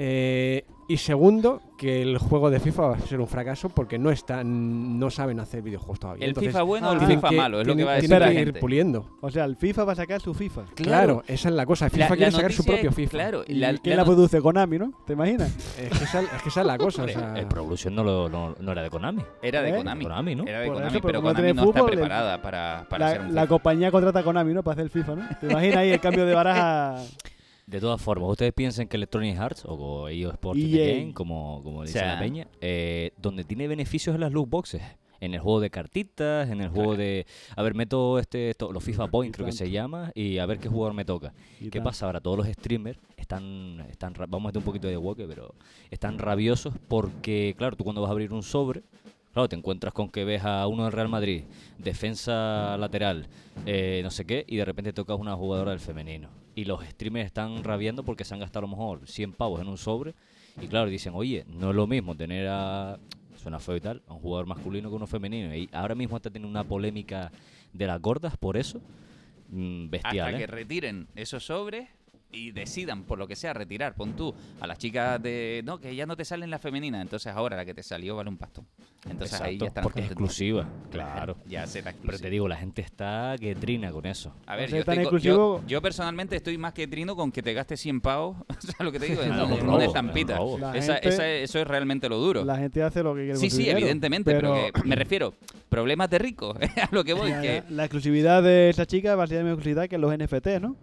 Speaker 4: Eh, y segundo, que el juego de FIFA va a ser un fracaso porque no están, no saben hacer videojuegos todavía.
Speaker 1: el
Speaker 4: Entonces,
Speaker 1: FIFA bueno o el FIFA
Speaker 4: que-
Speaker 1: malo, es lo que va a decir
Speaker 4: tienen que ir
Speaker 1: gente.
Speaker 4: puliendo.
Speaker 2: O sea, el FIFA va a sacar su FIFA.
Speaker 4: Claro, esa es la cosa. FIFA
Speaker 1: La- la
Speaker 4: quiere sacar su propio
Speaker 1: es-
Speaker 4: FIFA.
Speaker 1: Claro,
Speaker 2: ¿Y
Speaker 1: la-
Speaker 2: quién
Speaker 1: la
Speaker 2: produce? Konami, ¿no? ¿Te imaginas? [LAUGHS]
Speaker 4: Es, que esa, es que esa es la cosa. o sea,
Speaker 3: El Pro Evolution no, lo- no, no era de Konami.
Speaker 1: Era de
Speaker 2: ¿Eh?
Speaker 1: Konami.
Speaker 3: Konami, ¿no?
Speaker 1: Era de Konami,
Speaker 2: eso, pero
Speaker 1: Konami no está
Speaker 2: fútbol, el-
Speaker 1: preparada para, para hacer un
Speaker 2: la
Speaker 1: FIFA.
Speaker 2: compañía contrata a Konami, ¿no? Para hacer el FIFA, ¿no? ¿Te imaginas ahí el cambio de baraja? [LAUGHS]
Speaker 3: De todas formas, ustedes piensan que Electronic Arts o EA Sports
Speaker 2: EA.
Speaker 3: The Game, como, como dice
Speaker 1: sea.
Speaker 3: la peña, eh, donde tiene beneficios en las loot boxes. En el juego de cartitas, en el juego de... A ver, meto este, esto- los FIFA Points, creo que se llama, y a ver qué jugador me toca.
Speaker 2: Y
Speaker 3: ¿Qué pasa ahora? Todos los streamers están, están ra- vamos a meter un poquito de woke, pero están rabiosos porque, claro, tú cuando vas a abrir un sobre, claro, te encuentras con que ves a uno del Real Madrid, defensa lateral, eh, no sé qué, y de repente tocas una jugadora del femenino. Y los streamers están rabiando porque se han gastado a lo mejor 100 pavos en un sobre, y claro, dicen, oye, no es lo mismo tener a, suena feo y tal, a un jugador masculino que uno femenino. Y ahora mismo está teniendo una polémica de las gordas por eso, mm, bestial,
Speaker 1: Hasta
Speaker 3: ¿eh?
Speaker 1: que retiren esos sobres, y decidan, por lo que sea, retirar, pon tú a las chicas de. No, que ya no te salen las femeninas, entonces ahora la que te salió vale un pastón. Entonces ahí ya están
Speaker 3: porque es exclusiva, claro.
Speaker 1: Ya será
Speaker 3: Pero
Speaker 1: exclusiva.
Speaker 3: te digo, la gente está que trina con eso.
Speaker 1: A ver,
Speaker 2: O sea,
Speaker 1: yo,
Speaker 2: tan
Speaker 1: estoy yo, yo personalmente estoy más que trino con que te gastes 100 pavos, [LAUGHS] ¿sabes lo que te digo?
Speaker 3: Un
Speaker 1: una
Speaker 3: robo,
Speaker 1: estampita.
Speaker 3: un robo.
Speaker 2: La
Speaker 1: Esa-
Speaker 2: gente-
Speaker 1: esa- eso es realmente lo duro.
Speaker 2: La gente hace lo que quiere
Speaker 1: Sí, sí,
Speaker 2: dinero,
Speaker 1: evidentemente, pero, que me refiero, problemas de rico, [LAUGHS] a lo que voy,
Speaker 2: Ya,
Speaker 1: que
Speaker 2: ya. La exclusividad de esa chica va a ser la misma exclusividad que los NFT, ¿no?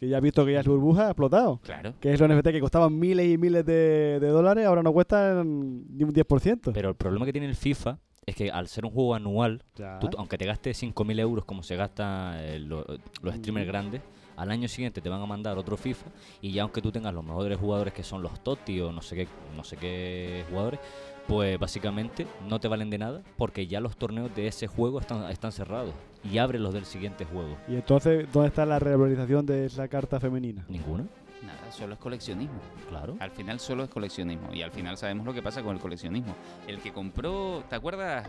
Speaker 2: Que ya has visto que ya su burbuja ha explotado.
Speaker 1: Claro.
Speaker 2: Que esos NFT que costaban miles y miles de, de dólares ahora no cuestan ni un 10%.
Speaker 3: Pero el problema que tiene el FIFA es que al ser un juego anual, tú- aunque te gastes 5.000 euros como se gasta eh, lo- los streamers grandes, al año siguiente te van a mandar otro FIFA y ya aunque tú tengas los mejores jugadores que son los Totti o no sé qué, no sé qué jugadores, pues básicamente no te valen de nada porque ya los torneos de ese juego están, están cerrados y abre los del siguiente juego.
Speaker 2: Y entonces, ¿dónde está la revalorización de esa carta femenina?
Speaker 3: ¿Ninguno?
Speaker 1: nada, solo es coleccionismo.
Speaker 3: Claro.
Speaker 1: Al final solo es coleccionismo y al final sabemos lo que pasa con el coleccionismo. El que compró, ¿te acuerdas?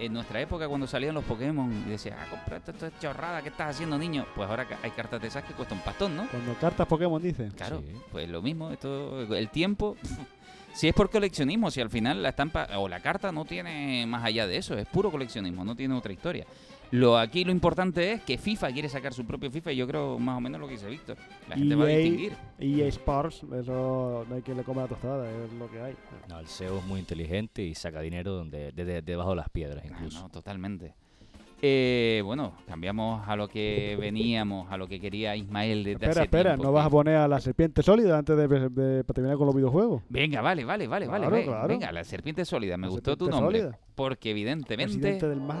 Speaker 1: En nuestra época cuando salían los Pokémon y decía, ah, compraste esta chorrada, ¿qué estás haciendo niño? Pues ahora hay cartas de esas que cuestan un pastón, ¿no?
Speaker 2: Cuando cartas Pokémon dice.
Speaker 1: Claro,
Speaker 3: Sí.
Speaker 1: pues lo mismo, esto, el tiempo, [LAUGHS] si es por coleccionismo, si al final la estampa o la carta no tiene más allá de eso, es puro coleccionismo, no tiene otra historia. Lo aquí lo importante es que FIFA quiere sacar su propio FIFA y yo creo más o menos lo que dice Víctor. La gente va a
Speaker 2: EA
Speaker 1: distinguir.
Speaker 2: EA Sports, eso no hay quien le coma la tostada, es lo que hay.
Speaker 3: No, el SEO es muy inteligente y saca dinero donde, de- de- debajo de las piedras
Speaker 1: Ah,
Speaker 3: incluso.
Speaker 1: no, totalmente. Eh, bueno, cambiamos a lo que veníamos, a lo que quería Ismael desde
Speaker 2: Espera,
Speaker 1: hace
Speaker 2: espera,
Speaker 1: tiempo,
Speaker 2: ¿no vas a poner a la serpiente sólida antes de, de- para terminar con los videojuegos?
Speaker 1: Venga, vale, vale, vale, vale.
Speaker 2: Claro,
Speaker 1: ve-
Speaker 2: claro.
Speaker 1: Venga, la serpiente sólida, me
Speaker 2: La
Speaker 1: gustó tu nombre.
Speaker 2: sólida.
Speaker 1: Porque evidentemente...
Speaker 2: Presidente del mal.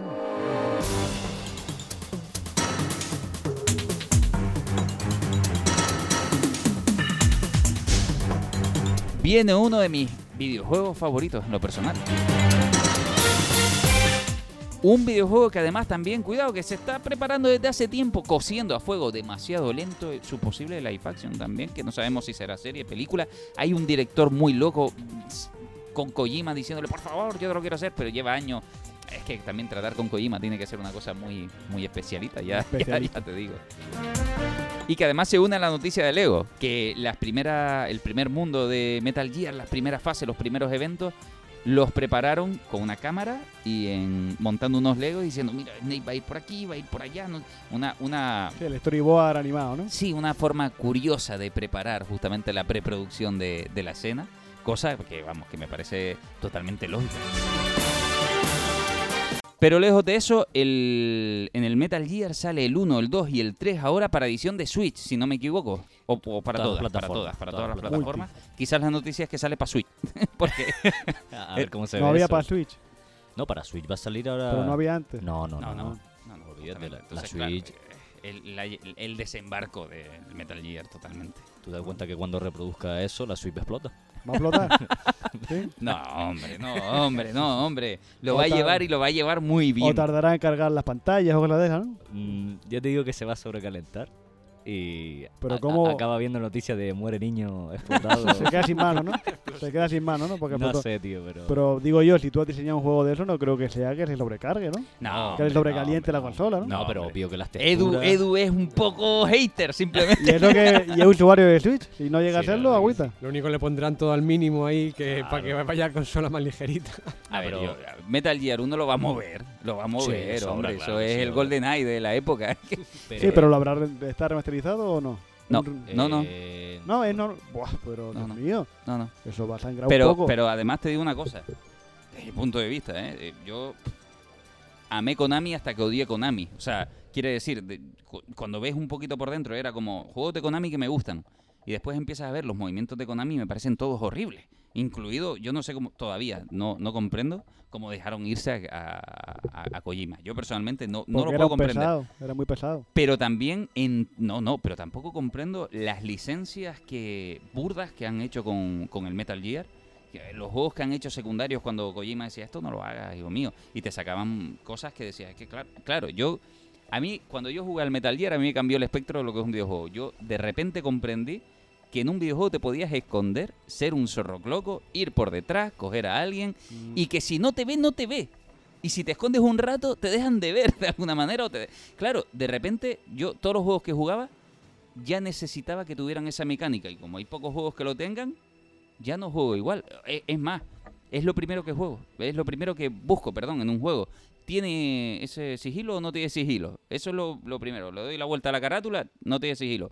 Speaker 1: viene uno de mis videojuegos favoritos en lo personal. Un videojuego que además también, cuidado, que se está preparando desde hace tiempo, cociendo a fuego demasiado lento su posible live action también, que no sabemos si será serie, película. Hay un director muy loco mm, con Kojima diciéndole, por favor, yo te lo quiero hacer, pero lleva años. Es que también tratar con Kojima tiene que ser una cosa muy, muy especialita, ya, [LAUGHS] ya-
Speaker 2: Especialita.
Speaker 1: ya te digo. Y que además se une a la noticia de Lego, que las primeras, el primer mundo de Metal Gear, las primeras fases, los primeros eventos, los prepararon con una cámara y en, montando unos Legos diciendo, mira, Snake va a ir por aquí, va a ir por allá. ¿no? Una, una,
Speaker 2: Sí, el storyboard animado, ¿no?
Speaker 1: sí, una forma curiosa de preparar justamente la preproducción de, de la escena, cosa que, vamos, que me parece totalmente lógica. Pero lejos de eso, el, en el Metal Gear sale el 1, el 2 y el 3 ahora para edición de Switch, si no me equivoco. O, o para
Speaker 3: Todas
Speaker 1: para
Speaker 3: plataformas,
Speaker 1: todas, para
Speaker 3: todas
Speaker 1: todas las plataformas. Quizás la noticia es que sale para Switch. [LAUGHS] Porque [LAUGHS]
Speaker 3: A ver cómo se
Speaker 2: No
Speaker 3: ve
Speaker 2: había
Speaker 3: eso.
Speaker 2: para Switch,
Speaker 3: No, para Switch va a salir ahora.
Speaker 2: pero no había antes.
Speaker 3: No, no,
Speaker 1: No,
Speaker 3: no.
Speaker 1: no. No, no,
Speaker 3: Olvídate, la-
Speaker 1: claro,
Speaker 3: Switch-
Speaker 1: el, la- el desembarco de Metal Gear, totalmente.
Speaker 3: Tú te das cuenta que cuando reproduzca eso, la Switch explota.
Speaker 2: ¿Va a flotar? [LAUGHS] ¿Sí?
Speaker 1: No, hombre, no, hombre, no, hombre. Lo
Speaker 2: O
Speaker 1: va a llevar y lo va a llevar muy bien.
Speaker 2: O tardará en cargar las pantallas o cosas de esas, ¿no?
Speaker 3: Mm, ya te digo que se va a sobrecalentar. Y
Speaker 2: Pero
Speaker 3: a- acaba viendo noticias de muere niño [LAUGHS] explotado.
Speaker 2: Se queda sin mano, ¿no? [LAUGHS] Se queda sin mano, ¿no? Porque
Speaker 3: no
Speaker 2: explotó.
Speaker 3: sé, tío, pero.
Speaker 2: Pero digo yo, si tú has diseñado un juego de eso, no creo que sea que se sobrecargue, ¿no?
Speaker 1: No,
Speaker 2: que
Speaker 1: hombre,
Speaker 2: se sobrecaliente
Speaker 1: no,
Speaker 2: la consola, ¿no?
Speaker 3: no, pero
Speaker 1: hombre.
Speaker 3: obvio que las
Speaker 1: Edu,
Speaker 3: texturas...
Speaker 1: Edu es un poco hater, simplemente.
Speaker 2: Y eso que y es usuario de Switch. Si no llega
Speaker 3: Sí,
Speaker 2: a serlo, agüita.
Speaker 4: Lo único le pondrán todo al mínimo ahí que para que vaya consola más ligerita.
Speaker 1: A ver,
Speaker 3: pero-
Speaker 1: yo- Metal Gear 1 lo va a mover. Lo va a mover, hombre.
Speaker 3: claro
Speaker 1: Eso es
Speaker 3: sí,
Speaker 1: el. Golden Eye de la época. [LAUGHS]
Speaker 2: Sí, pero ¿lo habrá re- está remasterizado o no?
Speaker 1: No, no, no.
Speaker 3: Eh,
Speaker 2: No, es no. Buah, pero
Speaker 1: No,
Speaker 2: Dios
Speaker 1: no.
Speaker 2: mío,
Speaker 1: No, no.
Speaker 2: eso va a sangrar un
Speaker 1: Pero,
Speaker 2: poco.
Speaker 1: pero además te digo una cosa. Desde mi punto de vista, ¿eh? Eh, Yo amé Konami hasta que odié Konami. O sea, quiere decir, de- cu- cuando ves un poquito por dentro, era como juegos de Konami que me gustan. Y después empiezas a ver los movimientos de Konami y me parecen todos horribles. Incluido, yo no sé cómo, todavía no, no comprendo cómo dejaron irse a, a- Kojima. Yo personalmente no, no
Speaker 2: Porque
Speaker 1: lo puedo comprender.
Speaker 2: pesado, era muy pesado.
Speaker 1: Pero también en. No, no, pero tampoco comprendo las licencias que. burdas que han hecho con, con el Metal Gear. Los juegos que han hecho secundarios cuando Kojima decía esto no lo hagas, hijo mío. Y te sacaban cosas que decías, es que claro, claro, yo. A mí, cuando yo jugué al Metal Gear, a mí me cambió el espectro de lo que es un videojuego. Yo de repente comprendí que en un videojuego te podías esconder, ser un zorro loco, ir por detrás, coger a alguien,
Speaker 2: Mm.
Speaker 1: y que si no te ve, no te ve. Y si te escondes un rato, te dejan de ver [LAUGHS] de alguna manera. O te... Claro, de repente, yo todos los juegos que jugaba, ya necesitaba que tuvieran esa mecánica. Y como hay pocos juegos que lo tengan, ya no juego igual. E- Es, más, es lo primero que juego. Es lo primero que busco, perdón, en un juego. ¿Tiene ese sigilo o no tiene sigilo? Eso es lo, lo primero. Le doy la vuelta a la carátula, no tiene sigilo.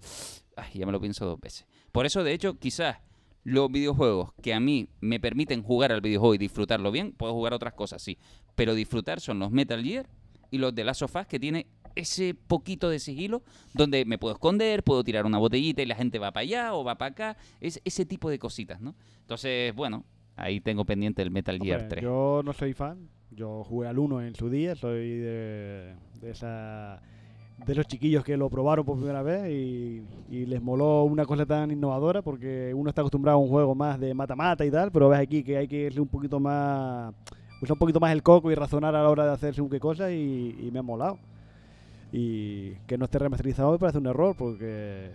Speaker 1: Ay, ya me lo pienso dos veces. Por eso, de hecho, quizás los videojuegos que a mí me permiten jugar al videojuego y disfrutarlo bien, puedo jugar otras cosas, sí. Pero disfrutar son los Metal Gear y los de Last of Us que tiene ese poquito de sigilo donde me puedo esconder, puedo tirar una botellita y la gente va para allá o va para acá. Es ese tipo de cositas, ¿no? Entonces, bueno, ahí tengo pendiente el Metal Gear
Speaker 2: Hombre,
Speaker 1: 3.
Speaker 2: Yo no soy fan. Yo jugué al 1 en su día. Soy de, de esa de esos chiquillos que lo probaron por primera vez y, y les moló una cosa tan innovadora porque uno está acostumbrado a un juego más de mata-mata y tal, pero ves aquí que hay que irse un poquito más usar un poquito más el coco y razonar a la hora de hacer según qué cosas y, y me ha molado. Y que no esté remasterizado me parece un error porque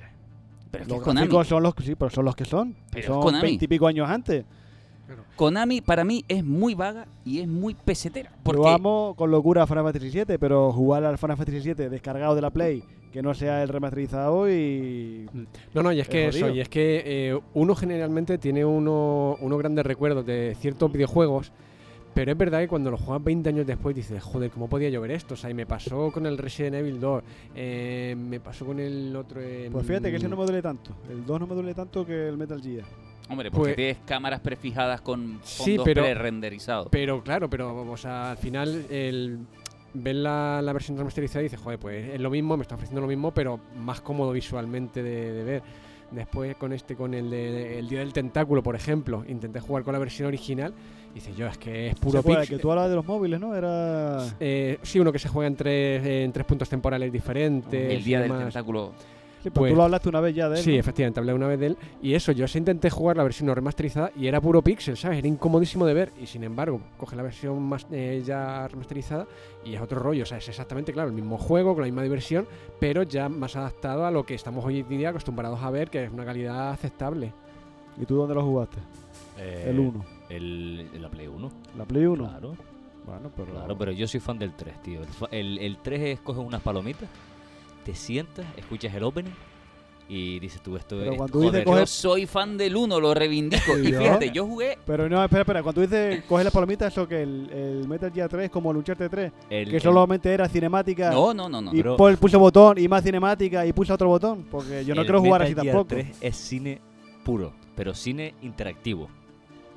Speaker 1: Pero es que
Speaker 2: los
Speaker 1: es
Speaker 2: gráficos son los que sí, pero son los que son.
Speaker 1: Pero
Speaker 2: son veintipico años antes.
Speaker 1: Konami para mí es muy vaga y es muy pesetera. Porque
Speaker 2: Yo amo con locura Final Fantasy VII, pero jugar al Final Fantasy VII descargado de la Play, que no sea el remasterizado y...
Speaker 4: No, no, y es
Speaker 2: Es
Speaker 4: que eso, y es que eh, uno generalmente tiene uno, unos grandes recuerdos de ciertos videojuegos, pero es verdad que cuando lo juegas 20 años después dices, joder, ¿cómo podía llover esto? O sea, y me pasó con el Resident Evil 2, eh, me pasó con el otro... eh,
Speaker 2: Pues fíjate que ese no
Speaker 4: mm,
Speaker 2: me duele tanto. El 2 no me duele tanto que el Metal Gear.
Speaker 1: Hombre, porque
Speaker 4: Pues-
Speaker 1: tienes cámaras prefijadas con
Speaker 4: Sí,
Speaker 1: fondos
Speaker 4: pero-
Speaker 1: pre-renderizados.
Speaker 4: Pero claro, pero o sea, al final el ves la, la versión remasterizada y dices, joder, pues es lo mismo, me está ofreciendo lo mismo, pero más cómodo visualmente de, de ver. Después con este, con el de el Día del Tentáculo, por ejemplo, intenté jugar con la versión original y dices, yo, es que es puro
Speaker 2: el
Speaker 4: pixel.
Speaker 2: que tú hablabas de los móviles, ¿no? Era...
Speaker 4: Eh, sí, uno que se juega en tres, en tres puntos temporales diferentes.
Speaker 1: el día del tentáculo.
Speaker 2: Sí, pero
Speaker 4: pues-
Speaker 2: tú lo hablaste una vez ya de él,
Speaker 4: Sí,
Speaker 2: ¿no?
Speaker 4: efectivamente, hablé una vez de él. Y eso, yo sí intenté jugar la versión no remasterizada y era puro pixel, ¿sabes? Era incomodísimo de ver. Y sin embargo, coge la versión más, eh, ya remasterizada y es otro rollo. O sea, es exactamente, claro, el mismo juego, con la misma diversión, pero ya más adaptado a lo que estamos hoy en día acostumbrados a ver, que es una calidad aceptable.
Speaker 2: ¿Y tú dónde lo jugaste?
Speaker 3: Eh,
Speaker 2: el 1.
Speaker 3: El, la Play 1.
Speaker 2: ¿La Play 1?
Speaker 3: Claro,
Speaker 2: Bueno, pero...
Speaker 3: claro, pero yo soy fan del 3, tío. El, el, el 3 es coges unas palomitas, te sientas, escuchas el opening y dices tú esto es. joder,
Speaker 2: coger-
Speaker 1: Yo soy fan del 1, lo reivindico.
Speaker 2: Sí,
Speaker 1: y fíjate, yo jugué.
Speaker 2: Pero no, espera, espera. Cuando tú dices coge las palomitas, eso que el, el Metal Gear 3 es como el Uncharted 3,
Speaker 3: el-
Speaker 2: que
Speaker 3: el-
Speaker 2: solamente era cinemática
Speaker 1: No, no, no, no.
Speaker 2: y
Speaker 3: pero-
Speaker 2: pulsa botón y más cinemática y pulsa otro botón, porque yo no
Speaker 3: el
Speaker 2: quiero jugar
Speaker 3: Metal
Speaker 2: así
Speaker 3: Gear
Speaker 2: tampoco.
Speaker 3: 3 es cine puro, pero cine interactivo.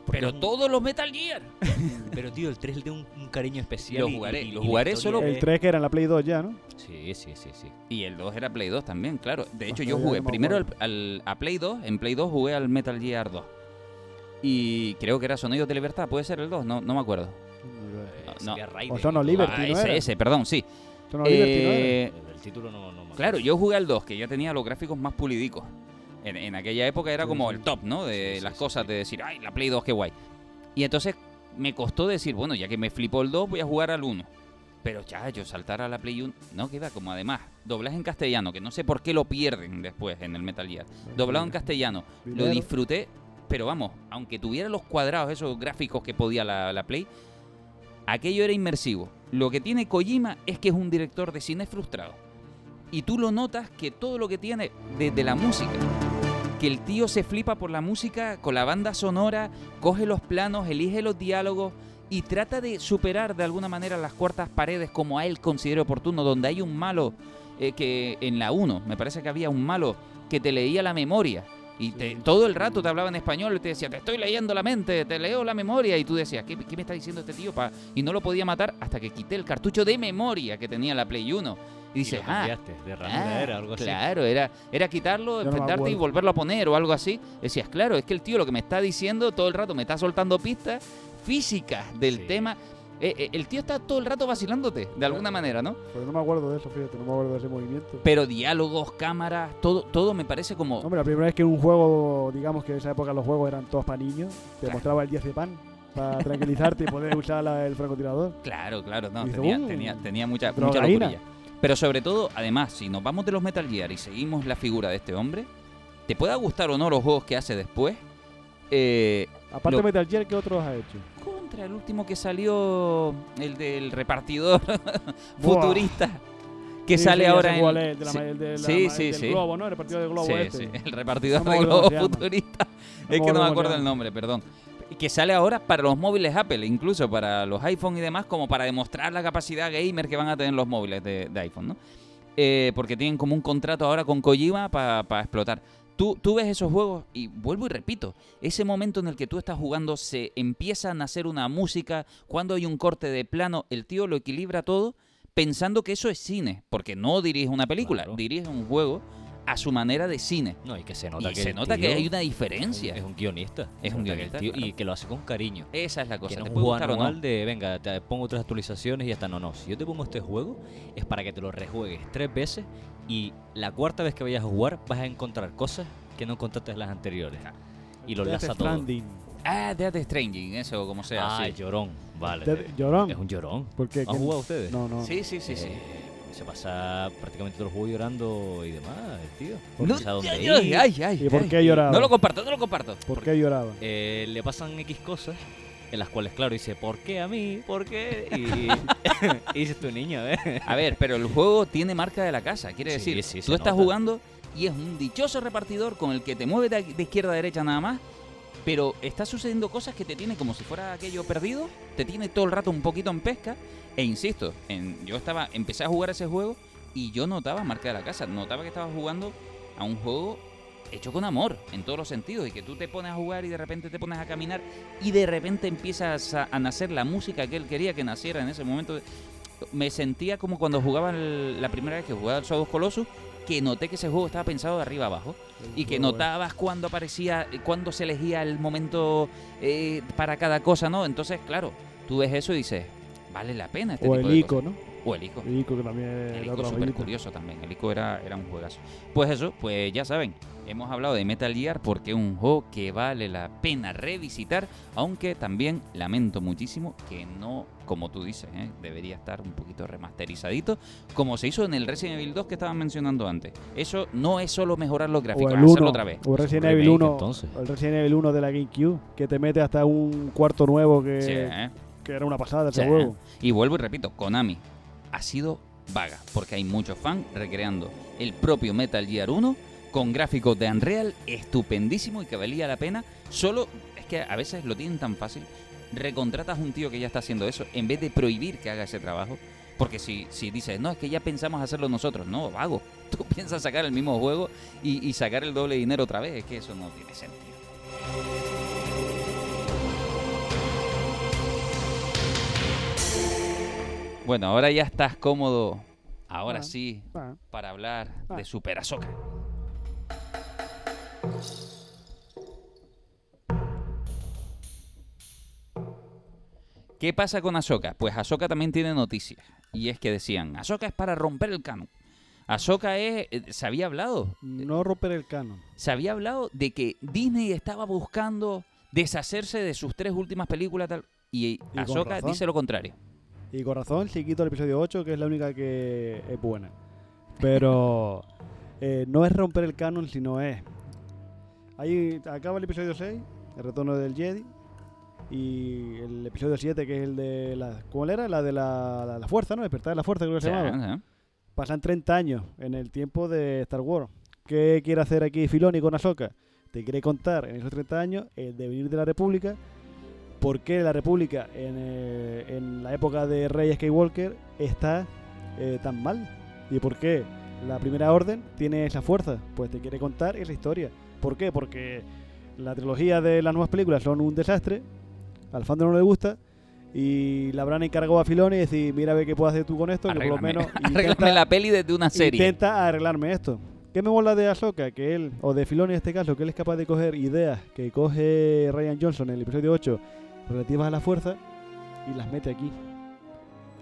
Speaker 3: Porque
Speaker 1: Pero
Speaker 3: un-
Speaker 1: todos los Metal Gear. [LAUGHS]
Speaker 3: Pero tío, el 3 le da un, un cariño especial.
Speaker 1: Lo
Speaker 3: y-
Speaker 1: jugaré,
Speaker 3: y-
Speaker 1: lo
Speaker 3: y la
Speaker 1: jugaré solo-
Speaker 2: El
Speaker 3: es-
Speaker 2: 3 que era en la Play 2 ya, ¿no?
Speaker 3: Sí, sí, sí, sí.
Speaker 1: Y el 2 era Play 2 también, claro. De hecho, yo jugué
Speaker 2: no me
Speaker 1: primero al, al- a Play 2. En Play 2 jugué al Metal Gear 2. Y creo que era Sonidos de Libertad. ¿Puede ser el 2? No, no me acuerdo.
Speaker 3: Eh,
Speaker 1: No.
Speaker 3: Raiden
Speaker 2: O Son
Speaker 3: y
Speaker 2: of
Speaker 3: todo.
Speaker 2: Liberty,
Speaker 1: Ah,
Speaker 2: ¿no
Speaker 1: ese, ese, perdón, sí.
Speaker 2: Son of Liberty, ¿no era?
Speaker 1: Eh,
Speaker 3: El, el título no, no me
Speaker 1: Claro, yo jugué al 2, que ya tenía los gráficos más pulidicos. En, en aquella época era como el top, ¿no? De
Speaker 3: Sí,
Speaker 1: las
Speaker 3: sí,
Speaker 1: cosas, de decir, ay, la Play 2, qué guay. Y entonces me costó decir, bueno, ya que me flipó el 2, voy a jugar al 1. Pero ya, yo saltar a la Play 1, no queda como además, doblaje en castellano, que no sé por qué lo pierden después en el Metal Gear. Doblado en castellano, lo disfruté, pero vamos, aunque tuviera los cuadrados, esos gráficos que podía la, la Play, aquello era inmersivo. Lo que tiene Kojima es que es un director de cine frustrado. Y tú lo notas que todo lo que tiene desde la música, que el tío se flipa por la música, con la banda sonora, coge los planos, elige los diálogos y trata de superar de alguna manera las cuartas paredes como a él considere oportuno, donde hay un malo eh, que en la 1, me parece que había un malo que te leía la memoria. Y te- todo el rato te hablaba en español y te decía, te estoy leyendo la mente, te leo la memoria. Y tú decías, ¿qué, qué me está diciendo este tío? pa-?" Y no lo podía matar hasta que quité el cartucho de memoria que tenía la Play 1. Y
Speaker 3: Y
Speaker 1: dices,
Speaker 3: lo
Speaker 1: ah,
Speaker 3: de
Speaker 1: Ah,
Speaker 3: era algo así.
Speaker 1: Claro, era, era quitarlo,
Speaker 2: Yo no
Speaker 1: enfrentarte y volverlo a poner o algo así. Decías, claro, es que el tío lo que me está diciendo todo el rato, me está soltando pistas físicas del
Speaker 3: Sí.
Speaker 1: tema. Eh, eh, el tío está todo el rato vacilándote, de alguna manera, ¿no?
Speaker 2: Pero no me acuerdo de eso, fíjate, no me acuerdo de ese movimiento.
Speaker 1: Pero diálogos, cámaras, todo, todo me parece como...
Speaker 2: Hombre, la primera vez que un juego, digamos que en esa época los juegos eran todos para niños, te
Speaker 1: Claro.
Speaker 2: mostraba el 10 de pan para [LAUGHS] tranquilizarte y poder usar la- el francotirador.
Speaker 1: Claro, claro, no,
Speaker 2: Dice,
Speaker 1: tenía,
Speaker 2: "Uh,
Speaker 1: tenía, tenía mucha, mucha
Speaker 2: drogaína".
Speaker 1: locurilla. Pero sobre todo, además, si nos vamos de los Metal Gear y seguimos la figura de este hombre, te pueda gustar o no los juegos que hace después, eh,
Speaker 2: Aparte
Speaker 1: Lo-
Speaker 2: de Metal Gear, ¿qué otros has hecho?
Speaker 1: Contra el último que salió, el del repartidor [LAUGHS] futurista. que
Speaker 2: Sí,
Speaker 1: sale
Speaker 2: sí,
Speaker 1: ahora en...
Speaker 2: cuál es, de la
Speaker 1: sí,
Speaker 2: de la
Speaker 1: sí, sí,
Speaker 2: del globo, ¿no? El partido del globo
Speaker 1: Sí,
Speaker 2: este.
Speaker 1: sí, el repartidor
Speaker 2: No
Speaker 1: de
Speaker 2: llama.
Speaker 1: futurista.
Speaker 2: No
Speaker 1: es que no me acuerdo el nombre, perdón. Que sale ahora para los móviles Apple, incluso para los iPhone y demás, como para demostrar la capacidad gamer que van a tener los móviles de, de iPhone, ¿no? Eh, porque tienen como un contrato ahora con Kojima para explotar. Tú, tú ves esos juegos y vuelvo y repito, ese momento en el que tú estás jugando se empieza a nacer una música, cuando hay un corte de plano, el tío lo equilibra todo pensando que eso es cine, porque no dirige una película,
Speaker 3: Claro.
Speaker 1: dirige un juego a su manera de cine.
Speaker 3: No, y que se nota
Speaker 1: Y
Speaker 3: que
Speaker 1: se nota que hay una diferencia.
Speaker 3: Es un guionista.
Speaker 1: Es un
Speaker 3: que
Speaker 1: guionista,
Speaker 3: tío-
Speaker 1: claro.
Speaker 3: Y que lo hace con cariño.
Speaker 1: Esa es la cosa.
Speaker 3: Que no
Speaker 1: ¿Te puede gustar o no?
Speaker 3: de, venga, te pongo tres actualizaciones y ya está. No, no. Si yo te pongo este juego, es para que te lo rejuegues tres veces y la cuarta vez que vayas a jugar vas a encontrar cosas que no encontraste en las anteriores. Y lo
Speaker 2: Death
Speaker 3: enlaza todo.
Speaker 2: Stranding.
Speaker 1: Ah, Death Stranding, eso, como sea.
Speaker 3: Ah,
Speaker 1: sí.
Speaker 3: llorón. Vale.
Speaker 2: Death- ¿Llorón?
Speaker 3: Es un llorón.
Speaker 2: ¿Por qué?
Speaker 3: ¿Han jugado ustedes?
Speaker 2: No, no.
Speaker 1: sí, sí, sí, sí.
Speaker 3: Eh, se pasa prácticamente todo el juego llorando y demás, el tío.
Speaker 1: No,
Speaker 3: dónde
Speaker 1: ay, ay, ay, ay,
Speaker 2: ¿Y por
Speaker 1: ay.
Speaker 2: qué lloraba?
Speaker 1: No lo comparto, no lo comparto.
Speaker 2: ¿Por qué lloraba?
Speaker 3: Eh, le pasan X cosas en las cuales, claro, dice, ¿por qué a mí? ¿Por qué? Y, y dices tu niño, ¿eh?
Speaker 1: A ver, pero el juego tiene marca de la casa. Quiere
Speaker 3: Sí,
Speaker 1: decir,
Speaker 3: sí,
Speaker 1: tú estás
Speaker 3: nota.
Speaker 1: jugando y es un dichoso repartidor con el que te mueve de, de izquierda a derecha nada más. Pero está sucediendo cosas que te tiene como si fuera aquello perdido. Te tiene todo el rato un poquito en pesca. E insisto, en, yo estaba, empecé a jugar ese juego y yo notaba marca de la casa. Notaba que estaba jugando a un juego hecho con amor en todos los sentidos y que tú te pones a jugar y de repente te pones a caminar y de repente empiezas a, a nacer la música que él quería que naciera en ese momento. Me sentía como cuando jugaba el- la primera vez que jugaba al Shadow Colossus, que noté que ese juego estaba pensado de arriba abajo y que notabas cuando aparecía, cuando se elegía el momento eh, para cada cosa, ¿no? Entonces, claro, tú ves eso y dices, vale la pena este
Speaker 2: O
Speaker 1: tipo
Speaker 2: el
Speaker 1: de
Speaker 2: ICO,
Speaker 1: cosas. O el ICO.
Speaker 2: El ICO que también
Speaker 1: El ICO súper curioso también. El ICO era, era un juegazo. Pues eso, pues ya saben. Hemos hablado de Metal Gear porque es un juego que vale la pena revisitar, aunque también lamento muchísimo que no, como tú dices, ¿eh? debería estar un poquito remasterizadito, como se hizo en el Resident Evil 2 que estaban mencionando antes. Eso no es solo mejorar los
Speaker 2: O
Speaker 1: gráficos,
Speaker 2: el
Speaker 1: es
Speaker 2: 1,
Speaker 1: hacerlo otra vez.
Speaker 2: o Resident Evil 1,
Speaker 3: entonces.
Speaker 2: o el Resident Evil 1 de la GameCube, que te mete hasta un cuarto nuevo que,
Speaker 1: Sí, ¿eh?
Speaker 2: que era una pasada ese
Speaker 1: Sí.
Speaker 2: juego.
Speaker 1: Y vuelvo y repito, Konami ha sido vaga, porque hay muchos fans recreando el propio Metal Gear 1 con gráficos de Unreal estupendísimo y que valía la pena. Solo es que a veces lo tienen tan fácil. Recontratas a un tío que ya está haciendo eso en vez de prohibir que haga ese trabajo. Porque si, si dices, no, es que ya pensamos hacerlo nosotros, no, vago. [LAUGHS] Tú piensas sacar el mismo juego y, y sacar el doble dinero otra vez. Es que eso no tiene sentido. Bueno, ahora ya estás cómodo. Ahora
Speaker 2: Ah,
Speaker 1: sí,
Speaker 2: ah.
Speaker 1: para hablar
Speaker 2: Ah.
Speaker 1: de Super Ahsoka. ¿Qué pasa con Ahsoka? Pues Ahsoka también tiene noticias. Y es que decían, Ahsoka es para romper el canon. Ahsoka es... eh, Se había hablado.
Speaker 2: No romper el canon.
Speaker 1: Se había hablado de que Disney estaba buscando deshacerse de sus tres últimas películas tal, y Ahsoka
Speaker 2: razón.
Speaker 1: dice lo contrario.
Speaker 2: Y con razón, si quito el episodio 8, que es la única que es buena. Pero [LAUGHS] eh, no es romper el canon, sino es. Ahí acaba el episodio 6, el retorno del Jedi. Y el episodio 7, que es el de la. ¿Cómo era? La de la, la, la fuerza, ¿no? Despertar de la fuerza, creo que se llamaba. Pasan 30 años en el tiempo de Star Wars. ¿Qué quiere hacer aquí Filoni con Ahsoka? Te quiere contar en esos 30 años el devenir de la República, por qué la República en, eh, en la época de Rey Skywalker está eh, tan mal y por qué la Primera Orden tiene esa fuerza. Pues te quiere contar esa historia. ¿Por qué? Porque la trilogía de las nuevas películas son un desastre, al fandom no le gusta. Y la habrán encargado a Filoni y decir, mira a ver qué puedes hacer tú con esto, que por lo menos [LAUGHS] intenta-
Speaker 1: la peli desde una serie.
Speaker 2: Intenta arreglarme esto. ¿Qué me mola de Ahsoka? Que él, o de Filoni en este caso, que él es capaz de coger ideas que coge Ryan Johnson en el episodio 8 relativas a la fuerza y las mete aquí.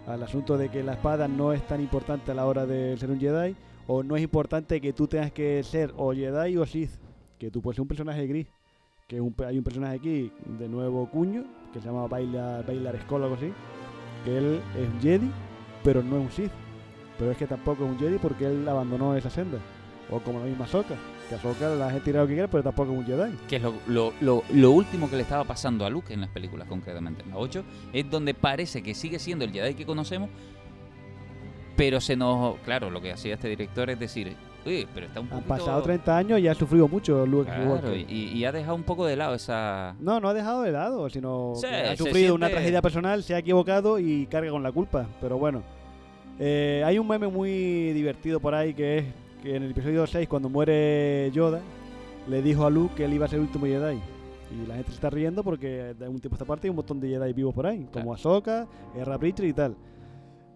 Speaker 2: Al asunto de que la espada no es tan importante a la hora de ser un Jedi, o no es importante que tú tengas que ser o Jedi o Sith, que tú puedes ser un personaje gris. Que un hay un personaje aquí de nuevo cuño, que se llama Bailar, Bailar Skull o algo así, que él es un Jedi, pero no es un Sith. Pero es que tampoco es un Jedi porque él abandonó esa senda. O como la misma Ahsoka. Que Ahsoka la gente dirá lo que quiera, pero tampoco es un Jedi.
Speaker 1: que es lo, lo- lo- lo último que le estaba pasando a Luke en las películas, concretamente en la 8, es donde parece que sigue siendo el Jedi que conocemos, Pero se nos. Claro, lo que hacía este director es decir, uy, pero está un
Speaker 2: Han
Speaker 1: poquito.
Speaker 2: pasado 30 años y ha sufrido mucho Luke
Speaker 1: Claro, y, y ha dejado un poco de lado esa.
Speaker 2: No, no ha dejado de lado, sino
Speaker 1: Sí,
Speaker 2: ha sufrido una tragedia personal, se ha equivocado y carga con la culpa. Pero bueno, Eh, hay un meme muy divertido por ahí que es que en el episodio 6, cuando muere Yoda, le dijo a Luke que él iba a ser el último Jedi. Y la gente se está riendo porque de un tiempo a esta parte hay un montón de Jedi vivos por ahí, como Ahsoka, Ezra Bridger y tal.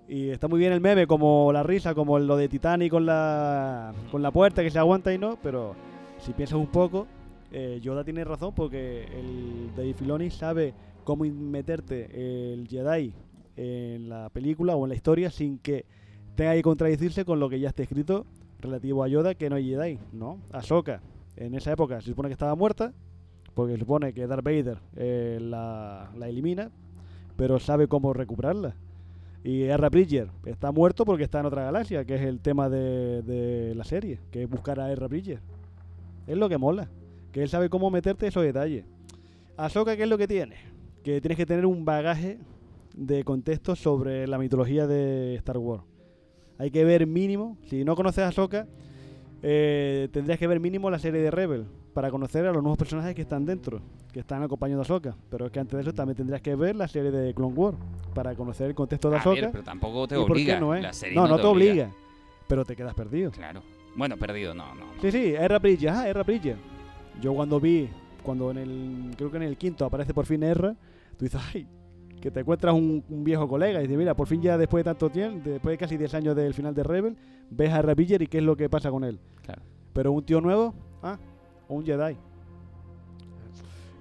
Speaker 2: Y está muy bien el meme, como la risa, como lo de Titanic con la, con la puerta que se aguanta y no, pero si piensas un poco, eh, Yoda tiene razón porque el Dave Filoni sabe cómo meterte el Jedi en la película o en la historia sin que tenga que contradecirse con lo que ya está escrito relativo a Yoda, que no hay Jedi, ¿no? Ahsoka, en esa época se supone que estaba muerta, porque se supone que Darth Vader eh, la, la elimina, pero sabe cómo recuperarla. Y R. Bridger está muerto porque está en otra galaxia, que es el tema de, de la serie, que es buscar a R. Bridger. Es lo que mola, que él sabe cómo meterte esos detalles. Ahsoka, ¿qué es lo que tiene? Que tienes que tener un bagaje de contexto sobre la mitología de Star Wars. Hay que ver mínimo, si no conoces a Ahsoka, eh, tendrías que ver mínimo la serie de Rebel para conocer a los nuevos personajes que están dentro, que están acompañando a Ahsoka. Pero es que antes de eso también tendrías que ver la serie de Clone Wars para conocer el contexto de
Speaker 1: A ver,
Speaker 2: Ahsoka.
Speaker 1: pero tampoco te obliga.
Speaker 2: no?
Speaker 1: La serie
Speaker 2: no,
Speaker 1: no
Speaker 2: no
Speaker 1: te
Speaker 2: te
Speaker 1: obliga.
Speaker 2: obliga, pero te quedas perdido.
Speaker 1: Claro. Bueno, perdido, no, no.
Speaker 2: Sí, sí, R. Bridger, ajá. Bridger. Yo cuando vi, cuando en el, creo que en el quinto aparece por fin R, tú dices, ay, que te encuentras un, un viejo colega y dices, mira, por fin ya después de tanto tiempo, después de casi 10 años del final de Rebel, ves a R. Bridger y qué es lo que pasa con él.
Speaker 1: Claro.
Speaker 2: Pero un tío nuevo, ah, un Jedi.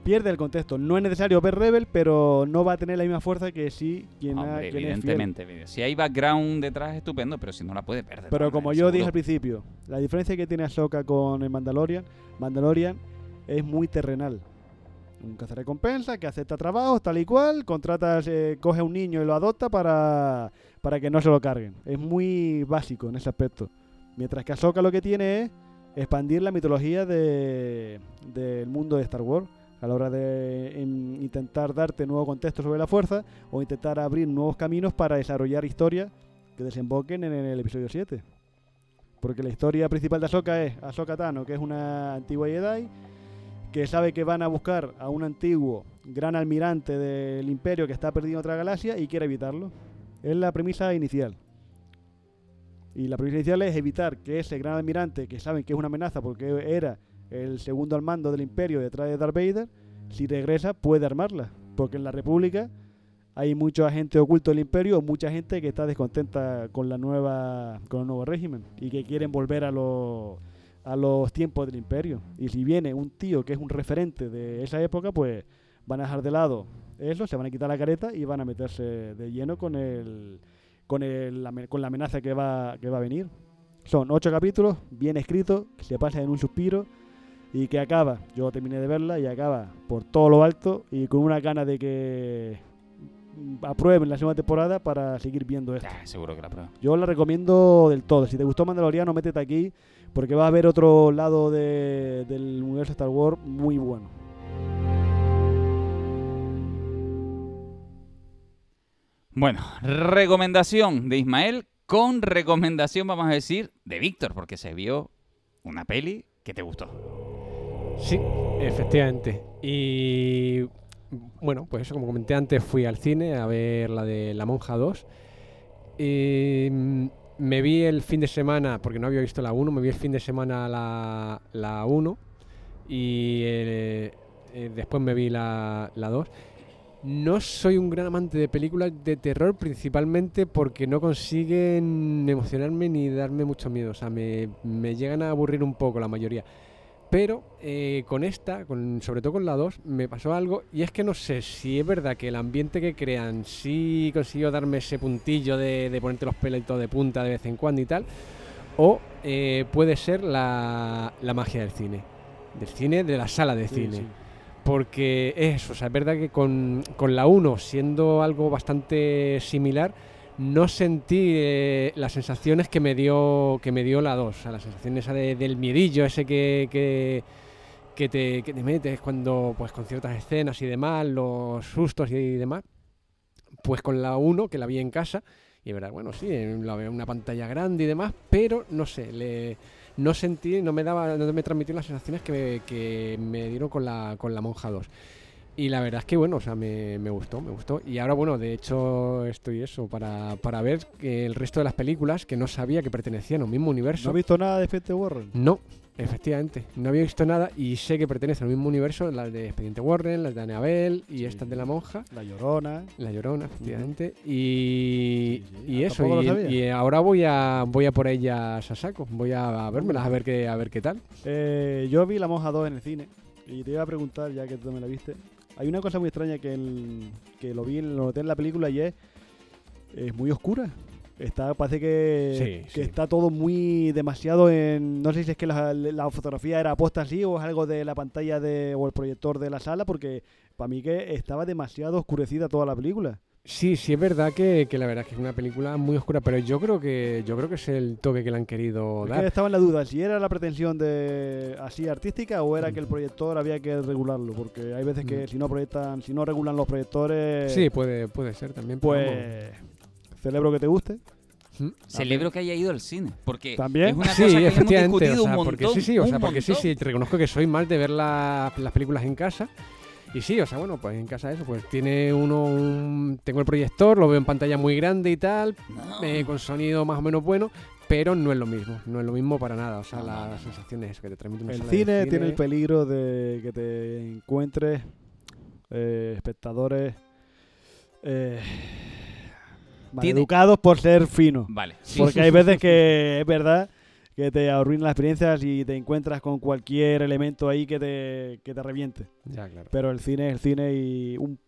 Speaker 2: Pierde el contexto. No es necesario ver Rebel, pero no va a tener la misma fuerza que si quien, ha-
Speaker 1: Hombre,
Speaker 2: quien es fiel.
Speaker 1: evidentemente. evidente. Si hay background detrás, estupendo, pero si no la puede perder.
Speaker 2: Pero como yo dije al principio, la diferencia que tiene Ahsoka con el Mandalorian, Mandalorian es muy terrenal. Un cazarrecompensa que acepta trabajos tal y cual, contratas, eh, coge a un niño y lo adopta para, para que no se lo carguen. Es muy básico en ese aspecto. Mientras que Ahsoka lo que tiene es expandir la mitología de- del mundo de Star Wars a la hora de em, intentar darte nuevo contexto sobre la fuerza o intentar abrir nuevos caminos para desarrollar historias que desemboquen en el episodio 7. Porque la historia principal de Ahsoka es Ahsoka Tano, que es una antigua Jedi que sabe que van a buscar a un antiguo gran almirante del imperio que está perdido en otra galaxia y quiere evitarlo. Es la premisa inicial. Y la premisa inicial es evitar que ese gran almirante, que saben que es una amenaza porque era el segundo al mando del imperio detrás de Darth Vader, si regresa puede armarla. Porque en la República hay mucho agente oculto del imperio mucha gente que está descontenta con la nueva con el nuevo régimen y que quieren volver a los a los tiempos del imperio y si viene un tío que es un referente de esa época pues van a dejar de lado eso se van a quitar la careta y van a meterse de lleno con el con el con la amenaza que va que va a venir son ocho capítulos bien escritos que se pasan en un suspiro y que acaba yo terminé de verla y acaba por todo lo alto y con una gana de que aprueben la segunda temporada para seguir viendo esto.
Speaker 1: Ah, seguro que la prueba.
Speaker 2: Yo la recomiendo del todo. Si te gustó Mandaloriano, métete aquí porque va a haber otro lado de- del universo Star Wars muy bueno.
Speaker 1: Bueno, recomendación de Ismael con recomendación, vamos a decir, de Víctor, porque se vio una peli que te gustó.
Speaker 4: Sí, efectivamente. Y bueno, pues eso, como comenté antes, fui al cine a ver la de La Monja 2. Y mm, me vi el fin de semana, porque no había visto la 1, me vi el fin de semana la, la 1 y eh, eh, después me vi la, la 2. No soy un gran amante de películas de terror, principalmente porque no consiguen emocionarme ni darme mucho miedo. O sea, me, me llegan a aburrir un poco la mayoría. Pero eh, con esta, con, sobre todo con la 2, me pasó algo y es que no sé si es verdad que el ambiente que crean sí consiguió darme ese puntillo de, de ponerte los pelitos de punta de vez en cuando y tal, o eh, puede ser la, la magia del cine, del cine, de la sala de
Speaker 2: Sí,
Speaker 4: cine.
Speaker 2: sí.
Speaker 4: Porque es eso, o sea, es verdad que con, con la 1, siendo algo bastante similar, no sentí eh, las sensaciones que me dio que me dio la 2. O sea, la sensación esa de- del miedillo, ese que, que, que te, que te metes cuando, pues con ciertas escenas y demás, los sustos y demás. Pues con la 1, que la vi en casa, Y verdad, bueno, sí, eh, la veo en una pantalla grande y demás, pero no sé, le, no sentí, no me daba, no me transmitió las sensaciones que me, que me dieron con la, con la Monja 2. Y la verdad es que, bueno, o sea, me, me gustó, me gustó. Y ahora, bueno, de hecho, estoy eso, para, para ver el resto de las películas que no sabía que pertenecían a un mismo universo.
Speaker 2: ¿No has visto nada de Expediente Warren?
Speaker 4: No, efectivamente. No había visto nada y sé que pertenecen al mismo universo, las de Expediente Warren, las de Annabelle y
Speaker 2: Sí.
Speaker 4: estas de la monja.
Speaker 2: La Llorona.
Speaker 4: La Llorona, efectivamente. Y,
Speaker 2: Sí, sí.
Speaker 4: y
Speaker 2: Ah,
Speaker 4: eso, y, ahora voy a voy a por ellas a saco. Voy a, vérmelas, a ver qué, a ver qué tal.
Speaker 2: Eh, yo vi La Monja 2 en el cine y te iba a preguntar, ya que tú me la viste. Hay una cosa muy extraña que, el- que lo vi, lo noté en la película y es, es muy oscura. Está, parece que,
Speaker 4: Sí,
Speaker 2: que
Speaker 4: sí.
Speaker 2: está todo muy demasiado en. No sé si es que la, la fotografía era puesta así o es algo de la pantalla de, o el proyector de la sala, porque para mí que estaba demasiado oscurecida toda la película.
Speaker 4: Sí, sí es verdad que, que la verdad es que es una película muy oscura, pero yo creo que yo creo que es el toque que le han querido
Speaker 2: Es que
Speaker 4: dar.
Speaker 2: estaba en la duda si era la pretensión de así artística o era que el proyector había que regularlo, porque hay veces que
Speaker 4: Mm.
Speaker 2: si no proyectan, si no regulan los proyectores,
Speaker 4: Sí, puede puede ser también. vamos.
Speaker 2: pues celebro que te guste.
Speaker 4: ¿Mm?
Speaker 1: Celebro que haya ido al cine, porque
Speaker 2: ¿También?
Speaker 1: es una
Speaker 4: Sí,
Speaker 1: cosa que hemos
Speaker 4: efectivamente,
Speaker 1: discutido
Speaker 4: o sea,
Speaker 1: un
Speaker 4: porque
Speaker 1: montón.
Speaker 4: sí, sí, o
Speaker 1: un
Speaker 4: sea, porque sí,
Speaker 1: montón.
Speaker 4: sí, te reconozco que soy más de ver la- las películas en casa. Y sí, o sea, bueno, pues en casa eso, pues tiene uno un... Tengo el proyector, lo veo en pantalla muy grande y tal,
Speaker 1: No.
Speaker 4: eh, con sonido más o menos bueno, pero no es lo mismo, no es lo mismo para nada, o sea,
Speaker 1: No,
Speaker 4: las
Speaker 1: no,
Speaker 4: sensaciones que te transmite una
Speaker 2: El
Speaker 4: sala de
Speaker 2: cine tiene el peligro de que te encuentres eh, espectadores eh, educados por ser finos.
Speaker 1: Vale. sí.
Speaker 2: Porque hay veces que es verdad que te arruinan las experiencias y te encuentras con cualquier elemento ahí que te, que te reviente.
Speaker 4: Ya, claro.
Speaker 2: Pero el cine es el cine y un,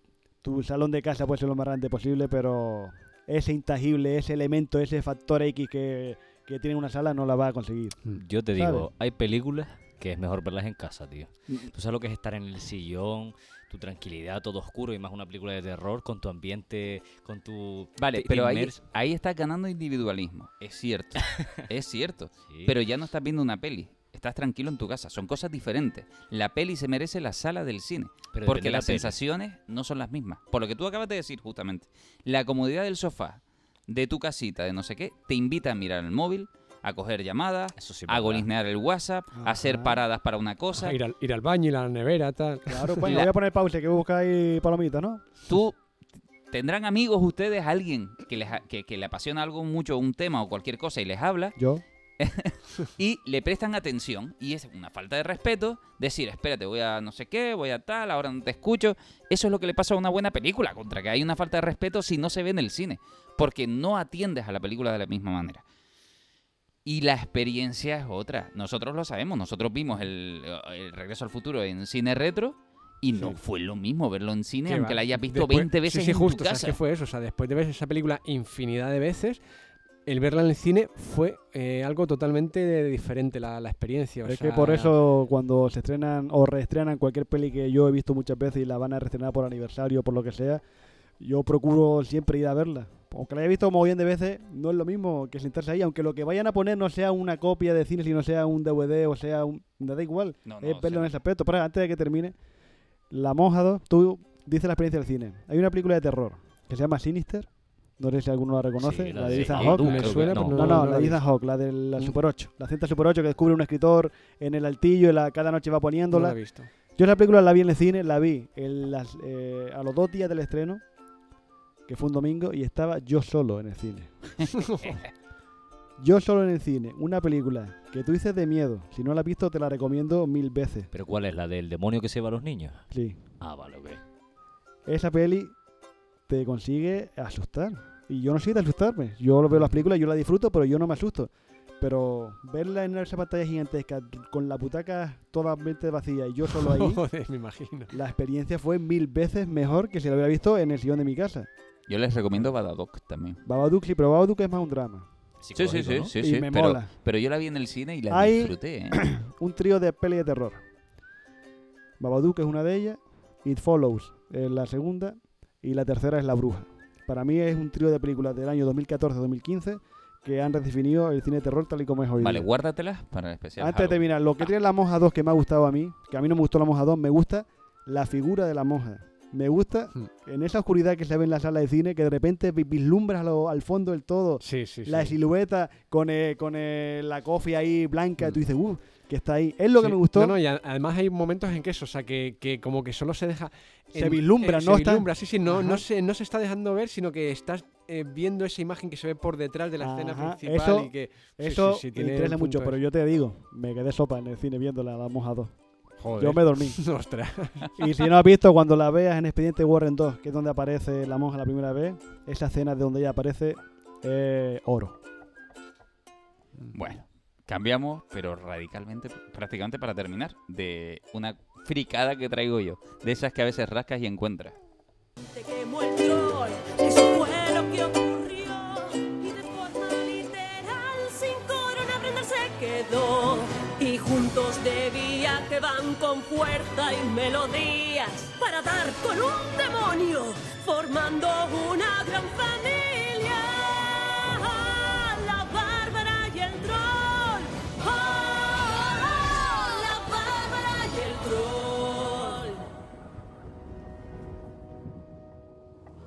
Speaker 2: tu salón de casa puede ser lo más grande posible, pero ese intangible, ese elemento, ese factor X que, que tiene una sala no la va a conseguir.
Speaker 3: Yo te
Speaker 2: ¿Sabes?
Speaker 3: digo, hay películas que es mejor verlas en casa, tío.
Speaker 2: Mm.
Speaker 3: Tú sabes lo que es estar en el sillón, tu tranquilidad, todo oscuro y más una película de terror con tu ambiente, con tu...
Speaker 1: Vale, pero ahí, ahí está ganando individualismo. Es cierto. [LAUGHS] es cierto.
Speaker 3: Sí.
Speaker 1: Pero ya no estás viendo una peli. Estás tranquilo en tu casa. Son cosas diferentes. La peli se merece la sala del cine.
Speaker 3: Pero
Speaker 1: porque
Speaker 3: la
Speaker 1: las sensaciones no son las mismas. Por lo que tú acabas de decir, justamente. La comodidad del sofá, de tu casita, de no sé qué, te invita a mirar el móvil, a coger llamadas,
Speaker 3: Eso sí
Speaker 1: a golisnear el WhatsApp, a hacer paradas para una cosa.
Speaker 4: ir, al, ir al baño, a la nevera, tal.
Speaker 2: Claro, pues [LAUGHS]
Speaker 1: La-
Speaker 2: voy a poner pausa que buscáis palomitas, ¿no?
Speaker 1: tú tendrán amigos ustedes, alguien que, les, ha- que, que le apasiona algo mucho, un tema o cualquier cosa y les habla
Speaker 2: Yo. [LAUGHS]
Speaker 1: y le prestan atención y es una falta de respeto decir, espérate, voy a no sé qué, voy a tal, ahora no te escucho. Eso es lo que le pasa a una buena película, contra que hay una falta de respeto si no se ve en el cine, porque no atiendes a la película de la misma manera. Y la experiencia es otra. Nosotros lo sabemos, nosotros vimos el, el Regreso al Futuro en cine retro y no
Speaker 4: Sí.
Speaker 1: fue lo mismo verlo en cine,
Speaker 4: Que
Speaker 1: aunque
Speaker 4: va.
Speaker 1: la hayas visto
Speaker 4: Después-
Speaker 1: 20 veces
Speaker 4: sí, sí,
Speaker 1: en
Speaker 4: justo,
Speaker 1: tu
Speaker 4: ¿sabes
Speaker 1: casa.
Speaker 4: qué fue eso? O sea, después de ver esa película infinidad de veces, el verla en el cine fue eh, algo totalmente diferente la, la experiencia. o
Speaker 2: es
Speaker 4: sea,
Speaker 2: que por eso cuando se estrenan o reestrenan cualquier peli que yo he visto muchas veces y la van a reestrenar por aniversario o por lo que sea, yo procuro siempre ir a verla. Aunque la haya visto como bien de veces, no es lo mismo que sentarse ahí, aunque lo que vayan a poner no sea una copia de cine, sino sea un DVD o sea un... Me da igual,
Speaker 1: No, no,
Speaker 2: es verlo en ese aspecto. Pero antes de que termine, La Monja 2, tú dices la experiencia del cine. Hay una película de terror que se llama Sinister, no sé si alguno la reconoce,
Speaker 3: Sí,
Speaker 2: la,
Speaker 3: la
Speaker 2: de Ethan Hawke.
Speaker 3: no.
Speaker 2: No, no,
Speaker 4: no
Speaker 2: la de Ethan. Hawke, la del la
Speaker 4: Mm.
Speaker 2: Super 8. La cinta Super 8 que descubre un escritor en el altillo y la, cada noche va
Speaker 4: No la
Speaker 2: poniéndola.
Speaker 4: he visto.
Speaker 2: Yo esa película la vi en el cine, la vi en las, eh, a los dos días del estreno, que fue un domingo, y estaba yo solo en el cine. [LAUGHS] yo solo en el cine. Una película que tú dices de miedo. Si no la has visto, te la recomiendo mil veces.
Speaker 3: ¿Pero cuál es? ¿La del demonio que se va a los niños?
Speaker 2: Sí.
Speaker 3: Ah, vale, ok.
Speaker 2: Esa peli te consigue asustar. Y yo no soy de asustarme. Yo veo las películas, yo la disfruto, pero yo no me asusto. Pero verla en esa pantalla gigantesca, con la butaca totalmente vacía y yo solo ahí, [LAUGHS]
Speaker 4: Joder, me imagino.
Speaker 2: la experiencia fue mil veces mejor que si la hubiera visto en el sillón de mi casa.
Speaker 1: Yo les recomiendo Badadoc también.
Speaker 2: Babadook sí, pero Babadook es más un drama.
Speaker 1: Sí, sí, sí,
Speaker 3: ¿no?
Speaker 1: sí,
Speaker 2: Y
Speaker 1: sí,
Speaker 2: me
Speaker 1: pero,
Speaker 2: mola.
Speaker 1: pero yo la vi en el cine y la
Speaker 2: Hay-
Speaker 1: disfruté. ¿eh? [CLEARS THROAT]
Speaker 2: Un trío de peli de terror. Babadook es una de ellas, It Follows es la segunda y la tercera es La Bruja. Para mí es un trío de películas del año 2014-2015 que han redefinido el cine de terror tal y como es hoy
Speaker 1: Vale,
Speaker 2: día.
Speaker 1: guárdatelas para el especial.
Speaker 2: Antes de terminar, lo que tiene la monja 2 que me ha gustado a mí, que a mí no me gustó la monja 2, me gusta la figura de la monja. Me gusta
Speaker 4: Hmm.
Speaker 2: en esa oscuridad que se ve en la sala de cine, que de repente vi- vislumbras lo- al fondo del todo
Speaker 4: Sí, sí,
Speaker 2: la
Speaker 4: sí.
Speaker 2: silueta con, eh, con eh, la coffee ahí blanca. Y tú dices, uh, que está ahí. Es lo que
Speaker 4: Sí.
Speaker 2: me gustó.
Speaker 4: No, no, y además hay momentos en que eso, o sea, que, que como que solo se deja.
Speaker 2: Se vislumbra,
Speaker 4: eh,
Speaker 2: no
Speaker 4: Se
Speaker 2: está-
Speaker 4: vislumbra, sí, sí, no, no, se, no se está dejando ver, sino que estás eh, viendo esa imagen que se ve por detrás de la escena principal.
Speaker 2: eso-
Speaker 4: y que, sí,
Speaker 2: Eso
Speaker 4: sí, sí,
Speaker 2: me
Speaker 4: tiene
Speaker 2: interesa mucho, pero yo te digo, me quedé sopa en el cine viéndola, la Monja 2.
Speaker 4: Joder.
Speaker 2: Yo me dormí. [LAUGHS]
Speaker 4: Ostras.
Speaker 2: Y si no has visto, cuando la veas en Expediente Warren 2, que es donde aparece la monja la primera vez, esa escena de donde ella aparece, eh, oro.
Speaker 1: Bueno, cambiamos, pero radicalmente, prácticamente para terminar, de una fricada que traigo yo. De esas que a veces rascas y encuentras.
Speaker 10: Te quemó el troll, eso fue lo que ocurrió. Y de forma literal, sin corona Brenda se quedó. Con fuerza y melodías para dar con un demonio, formando una gran familia. La Bárbara y el troll. La Bárbara y el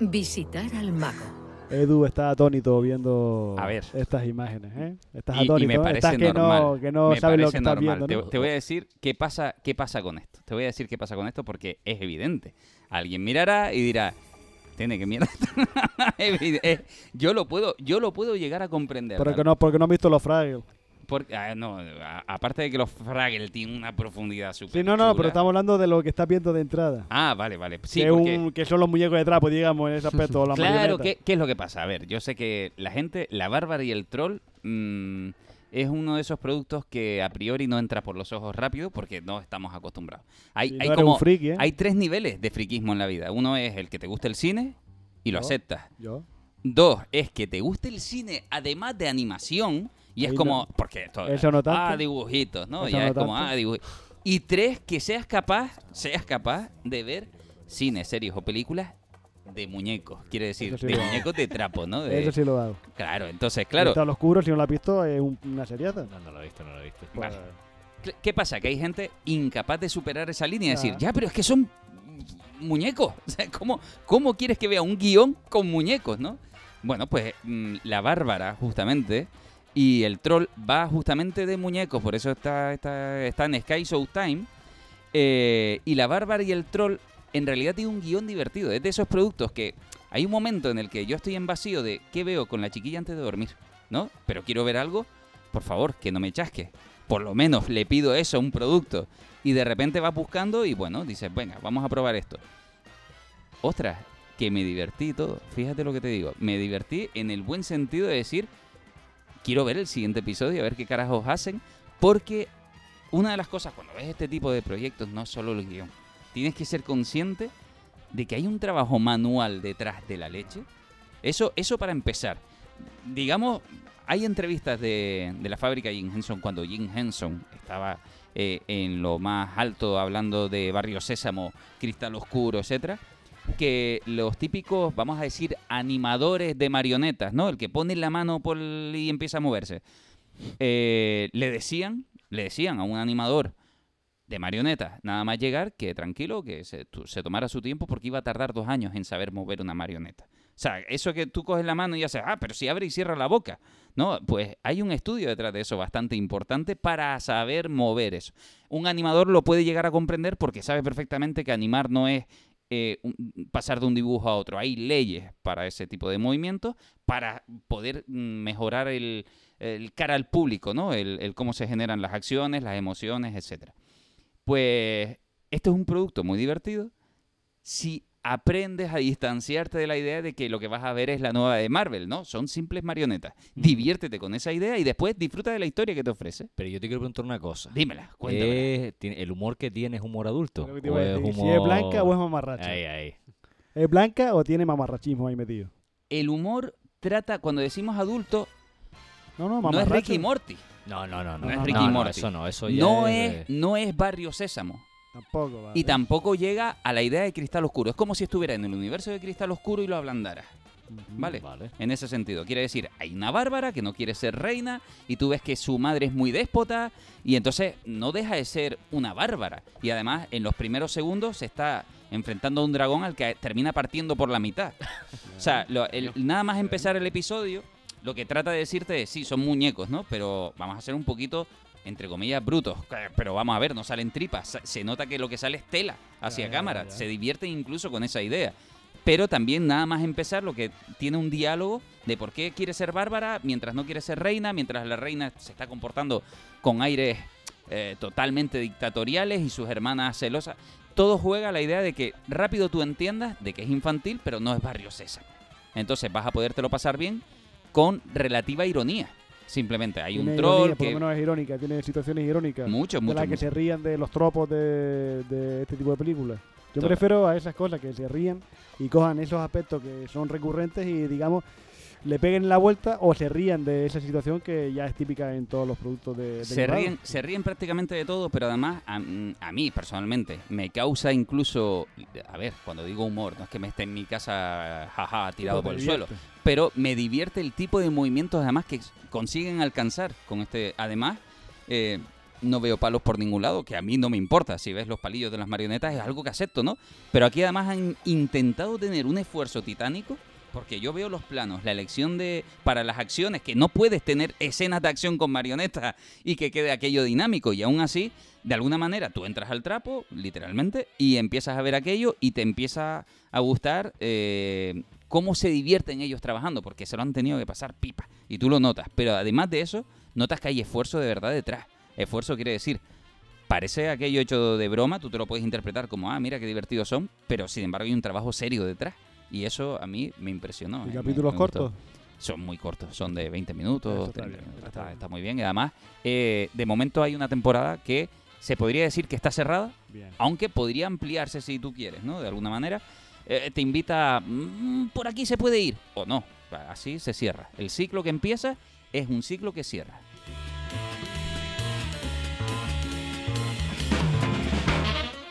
Speaker 10: troll.
Speaker 11: Visitar al mago.
Speaker 2: Edu está atónito viendo
Speaker 1: A ver.
Speaker 2: estas imágenes, ¿eh? Estás
Speaker 1: Y- y,
Speaker 2: atónito,
Speaker 1: me
Speaker 2: ¿eh?
Speaker 1: parece
Speaker 2: Estás que
Speaker 1: normal.
Speaker 2: no, que no
Speaker 1: me
Speaker 2: sabes lo que estás viendo,
Speaker 1: Te-
Speaker 2: ¿no?
Speaker 1: Te, voy a decir qué pasa, qué pasa con esto. Te voy a decir qué pasa con esto porque es evidente. Alguien mirará y dirá, tiene que [LAUGHS] eh, yo lo puedo, yo lo puedo llegar a comprender.
Speaker 2: Pero
Speaker 1: ¿vale?
Speaker 2: que no, porque no visto los Fraggles.
Speaker 1: Porque, ah, no, a- aparte de que los Fraggle tienen una profundidad súper
Speaker 2: Sí, no, no, pero estamos hablando de lo que estás viendo de entrada.
Speaker 1: Ah, vale, vale. Sí,
Speaker 2: que,
Speaker 1: porque-
Speaker 2: un- que son los muñecos de trapo, digamos, en ese aspecto. las [LAUGHS]
Speaker 1: Claro. ¿qué, qué es lo que pasa? A ver, yo sé que la gente, la bárbara y el troll mm, es uno de esos productos que a priori no entra por los ojos rápido porque no estamos acostumbrados. Hay, hay como
Speaker 2: ¿eh?
Speaker 1: hay tres niveles de friquismo en la vida. Uno es el que te gusta el cine y lo
Speaker 2: Yo.
Speaker 1: aceptas.
Speaker 2: Yo.
Speaker 1: Dos, es que te guste el cine además de animación y es como porque
Speaker 2: Eso no tanto.
Speaker 1: ah dibujitos, ¿no?
Speaker 2: Eso
Speaker 1: ya
Speaker 2: no
Speaker 1: es como ah dibujitos. Y tres, que seas capaz, seas capaz de ver cine, series o películas de muñecos, quiere decir,
Speaker 2: sí
Speaker 1: de muñecos de trapo, ¿no? [LAUGHS] De-
Speaker 2: Eso sí lo hago.
Speaker 1: Claro, entonces, claro,
Speaker 2: Está oscuro, si no lo has visto, es un- una seriata.
Speaker 3: No, no lo he visto, no lo he visto.
Speaker 1: Vale. Cl- ¿qué pasa? Que hay gente incapaz de superar esa línea y decir,
Speaker 2: Ya.
Speaker 1: ya, pero es que son muñecos. [LAUGHS] O sea, ¿cómo, ¿Cómo quieres que vea un guion con muñecos, no? Bueno, pues mm, la Bárbara, justamente, y el troll va justamente de muñecos, por eso está, está, está en Sky Showtime. Eh, y la Bárbara y el troll en realidad tiene un guion divertido. Es de esos productos que hay un momento en el que yo estoy en vacío de qué veo con la chiquilla antes de dormir, ¿no? Pero quiero ver algo, por favor, que no me chasque. Por lo menos le pido eso a un producto. Y de repente vas buscando y bueno, dices, venga, vamos a probar esto. Ostras, que me divertí todo. Fíjate lo que te digo. Me divertí en el buen sentido de decir, quiero ver el siguiente episodio, a ver qué carajos hacen. Porque una de las cosas cuando ves este tipo de proyectos no solo el guion. Tienes que ser consciente de que hay un trabajo manual detrás de la leche. Eso, eso para empezar. Digamos, hay entrevistas de, de la fábrica Jim Henson cuando Jim Henson estaba eh, en lo más alto hablando de Barrio Sésamo, Cristal Oscuro, etcétera que los típicos, vamos a decir, animadores de marionetas, ¿no? El que pone la mano por y empieza a moverse. Eh, le decían, le decían a un animador de marionetas, nada más llegar, que tranquilo, que se, se tomara su tiempo porque iba a tardar dos años en saber mover una marioneta. O sea, eso que tú coges la mano y haces, ah, pero si abre y cierra la boca. No, pues hay un estudio detrás de eso bastante importante para saber mover eso. Un animador lo puede llegar a comprender porque sabe perfectamente que animar no es eh, un- pasar de un dibujo a otro. Hay leyes para ese tipo de movimientos para poder mm, mejorar el, cara al público, ¿no? El, cómo se generan las acciones, las emociones, etcétera. Pues este es un producto muy divertido si aprendes a distanciarte de la idea de que lo que vas a ver es la nueva de Marvel, ¿no? Son simples marionetas. Diviértete con esa idea y después disfruta de la historia que te ofrece.
Speaker 3: Pero yo te quiero preguntar una cosa.
Speaker 1: Dímela,
Speaker 3: ¿tiene- ¿El humor que tiene es humor adulto? ¿O es
Speaker 2: decir, Si
Speaker 3: humor-
Speaker 2: es blanca o es mamarracha.
Speaker 3: Ahí, ahí.
Speaker 2: ¿Es blanca o tiene mamarrachismo ahí metido?
Speaker 1: El humor trata, cuando decimos adulto,
Speaker 2: No, no,
Speaker 1: no es. Ricky y Morty.
Speaker 3: No, no, no.
Speaker 1: No,
Speaker 3: No,
Speaker 1: es Ricky
Speaker 3: no,
Speaker 1: Morty.
Speaker 3: eso no, eso ya
Speaker 1: no
Speaker 3: es
Speaker 1: es,
Speaker 3: de-
Speaker 1: no es Barrio Sésamo.
Speaker 2: Tampoco, vale.
Speaker 1: Y tampoco llega a la idea de Cristal Oscuro. Es como si estuviera en el universo de Cristal Oscuro y lo ablandara. ¿Vale?
Speaker 3: Vale.
Speaker 1: En ese sentido. Quiere decir, hay una bárbara que no quiere ser reina y tú ves que su madre es muy déspota y entonces no deja de ser una bárbara. Y además, en los primeros segundos se está enfrentando a un dragón al que termina partiendo por la mitad. [LAUGHS] o sea, lo- el- nada más empezar el episodio, lo que trata de decirte es, sí, son muñecos, ¿no? Pero vamos a ser un poquito, entre comillas, brutos. Pero vamos a ver, no salen tripas. Se nota que lo que sale es tela hacia
Speaker 2: ya,
Speaker 1: cámara.
Speaker 2: ya.
Speaker 1: Se divierten incluso con esa idea. Pero también nada más empezar lo que tiene un diálogo de por qué quiere ser bárbara mientras no quiere ser reina, mientras la reina se está comportando con aires eh, totalmente dictatoriales y sus hermanas celosas. Todo juega a la idea de que rápido tú entiendas de que es infantil, pero no es barrio César. Entonces vas a podértelo pasar bien con relativa ironía. Simplemente hay un
Speaker 2: Tiene
Speaker 1: troll
Speaker 2: ironía, por
Speaker 1: que...
Speaker 2: lo menos es irónica, tiene situaciones irónicas.
Speaker 1: Mucho,
Speaker 2: de
Speaker 1: mucho,
Speaker 2: las que
Speaker 1: mucho.
Speaker 2: se rían de los tropos de, de este tipo de películas. Yo prefiero a esas cosas que se rían y cojan esos aspectos que son recurrentes y, digamos, le peguen la vuelta o se rían de esa situación que ya es típica en todos los productos de, de
Speaker 1: se ríen, se ríen prácticamente de todo, pero además a, a mí personalmente me causa incluso, a ver, cuando digo humor, no es que me esté en mi casa jaja tirado por el suelo, pero me divierte el tipo de movimientos además que consiguen alcanzar con este, además eh, no veo palos por ningún lado, que a mí no me importa, si ves los palillos de las marionetas es algo que acepto, ¿no? Pero aquí además han intentado tener un esfuerzo titánico porque yo veo los planos, la elección de para las acciones, que no puedes tener escenas de acción con marionetas y que quede aquello dinámico. Y aún así, de alguna manera, tú entras al trapo, literalmente, y empiezas a ver aquello y te empieza a gustar eh, cómo se divierten ellos trabajando, porque se lo han tenido que pasar pipa. Y tú lo notas. Pero además de eso, notas que hay esfuerzo de verdad detrás. Esfuerzo quiere decir, parece aquello hecho de broma, tú te lo puedes interpretar como, ah, mira qué divertidos son, pero sin embargo hay un trabajo serio detrás. Y eso a mí me impresionó.
Speaker 2: ¿Y
Speaker 1: eh,
Speaker 2: capítulos
Speaker 1: me- me gustó.
Speaker 2: cortos?
Speaker 1: Son muy cortos, son de 20 minutos,
Speaker 2: está
Speaker 1: 30
Speaker 2: bien,
Speaker 1: minutos, está, muy bien. Y además, eh, de momento hay una temporada que se podría decir que está cerrada,
Speaker 2: Bien.
Speaker 1: aunque podría ampliarse si tú quieres, ¿no? De alguna manera. Eh, te invita, a, "Mm, por aquí se puede ir, o no. Así se cierra. El ciclo que empieza es un ciclo que cierra.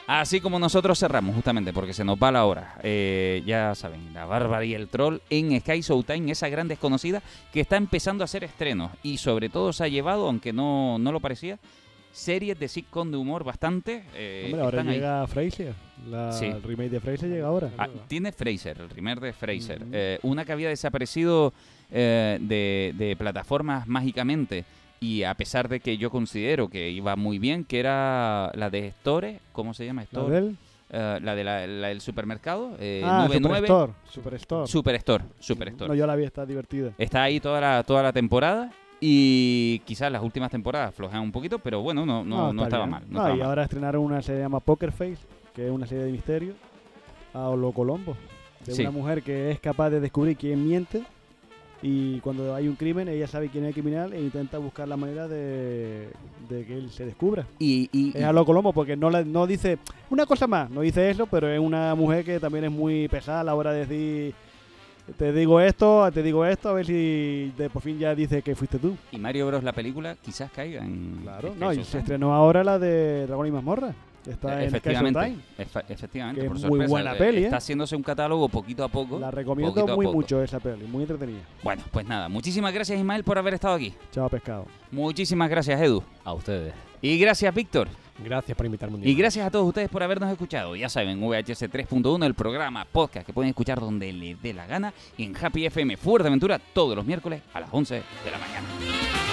Speaker 1: Así como nosotros cerramos, justamente, porque se nos va la hora. Eh, ya saben, La Bárbara y el Troll en Sky Showtime, esa gran desconocida que está empezando a hacer estrenos. Y sobre todo se ha llevado, aunque no, no lo parecía, series de sitcom de humor bastante. eh,
Speaker 2: Hombre, ahora
Speaker 1: ahí.
Speaker 2: llega Frasier. La,
Speaker 1: Sí.
Speaker 2: El remake de Frasier llega ahora.
Speaker 1: Ah, tiene Fraser, el primer de Fraser. Eh, una que había desaparecido eh, de, de plataformas mágicamente. Y a pesar de que yo considero que iba muy bien, que era la de Store, ¿cómo se llama?
Speaker 2: ¿La
Speaker 1: Store.
Speaker 2: de él?
Speaker 1: Eh, la de la- la del supermercado. Eh,
Speaker 2: ah,
Speaker 1: Nube 9.
Speaker 2: Superstore. Superstore.
Speaker 1: Superstore. Superstore.
Speaker 2: No, yo la vi, está divertida.
Speaker 1: Está ahí toda la, toda la temporada. Y quizás las últimas temporadas flojean un poquito, pero bueno, no, no, no, estaba
Speaker 2: bien.
Speaker 1: mal. No estaba
Speaker 2: y
Speaker 1: mal.
Speaker 2: ahora estrenaron una se llama Poker Face, que es una serie de misterio, a lo Colombo, de
Speaker 1: Sí.
Speaker 2: una mujer que es capaz de descubrir quién miente y cuando hay un crimen ella sabe quién es el criminal e intenta buscar la manera de, de que él se descubra.
Speaker 1: Y, y-
Speaker 2: Es a lo Colombo porque no, la- no dice una cosa más, no dice eso, pero es una mujer que también es muy pesada a la hora de decir te digo esto, te digo esto, a ver si de, por fin ya dice que fuiste tú.
Speaker 1: y Mario Bros. la película quizás caiga en.
Speaker 2: Claro,
Speaker 1: Sky
Speaker 2: no, y se estrenó ahora la de Dragón y Mazmorra. Está en
Speaker 1: efectivamente, efa- efectivamente,
Speaker 2: que
Speaker 1: por
Speaker 2: es muy
Speaker 1: sorpresa,
Speaker 2: buena
Speaker 1: eh,
Speaker 2: peli, ¿eh?
Speaker 1: Está haciéndose un catálogo poquito a poco.
Speaker 2: La recomiendo muy mucho esa peli, muy entretenida.
Speaker 1: Bueno, pues nada, muchísimas gracias Ismael por haber estado aquí.
Speaker 2: Chao pescado.
Speaker 1: Muchísimas gracias Edu.
Speaker 3: A ustedes.
Speaker 1: Y gracias Víctor.
Speaker 4: Gracias por invitarme un día
Speaker 1: Y
Speaker 4: más.
Speaker 1: gracias a todos ustedes por habernos escuchado. Ya saben, VHS 3.1, el programa podcast que pueden escuchar donde les dé la gana y en Happy FM Fuerteventura todos los miércoles a las 11 de la mañana.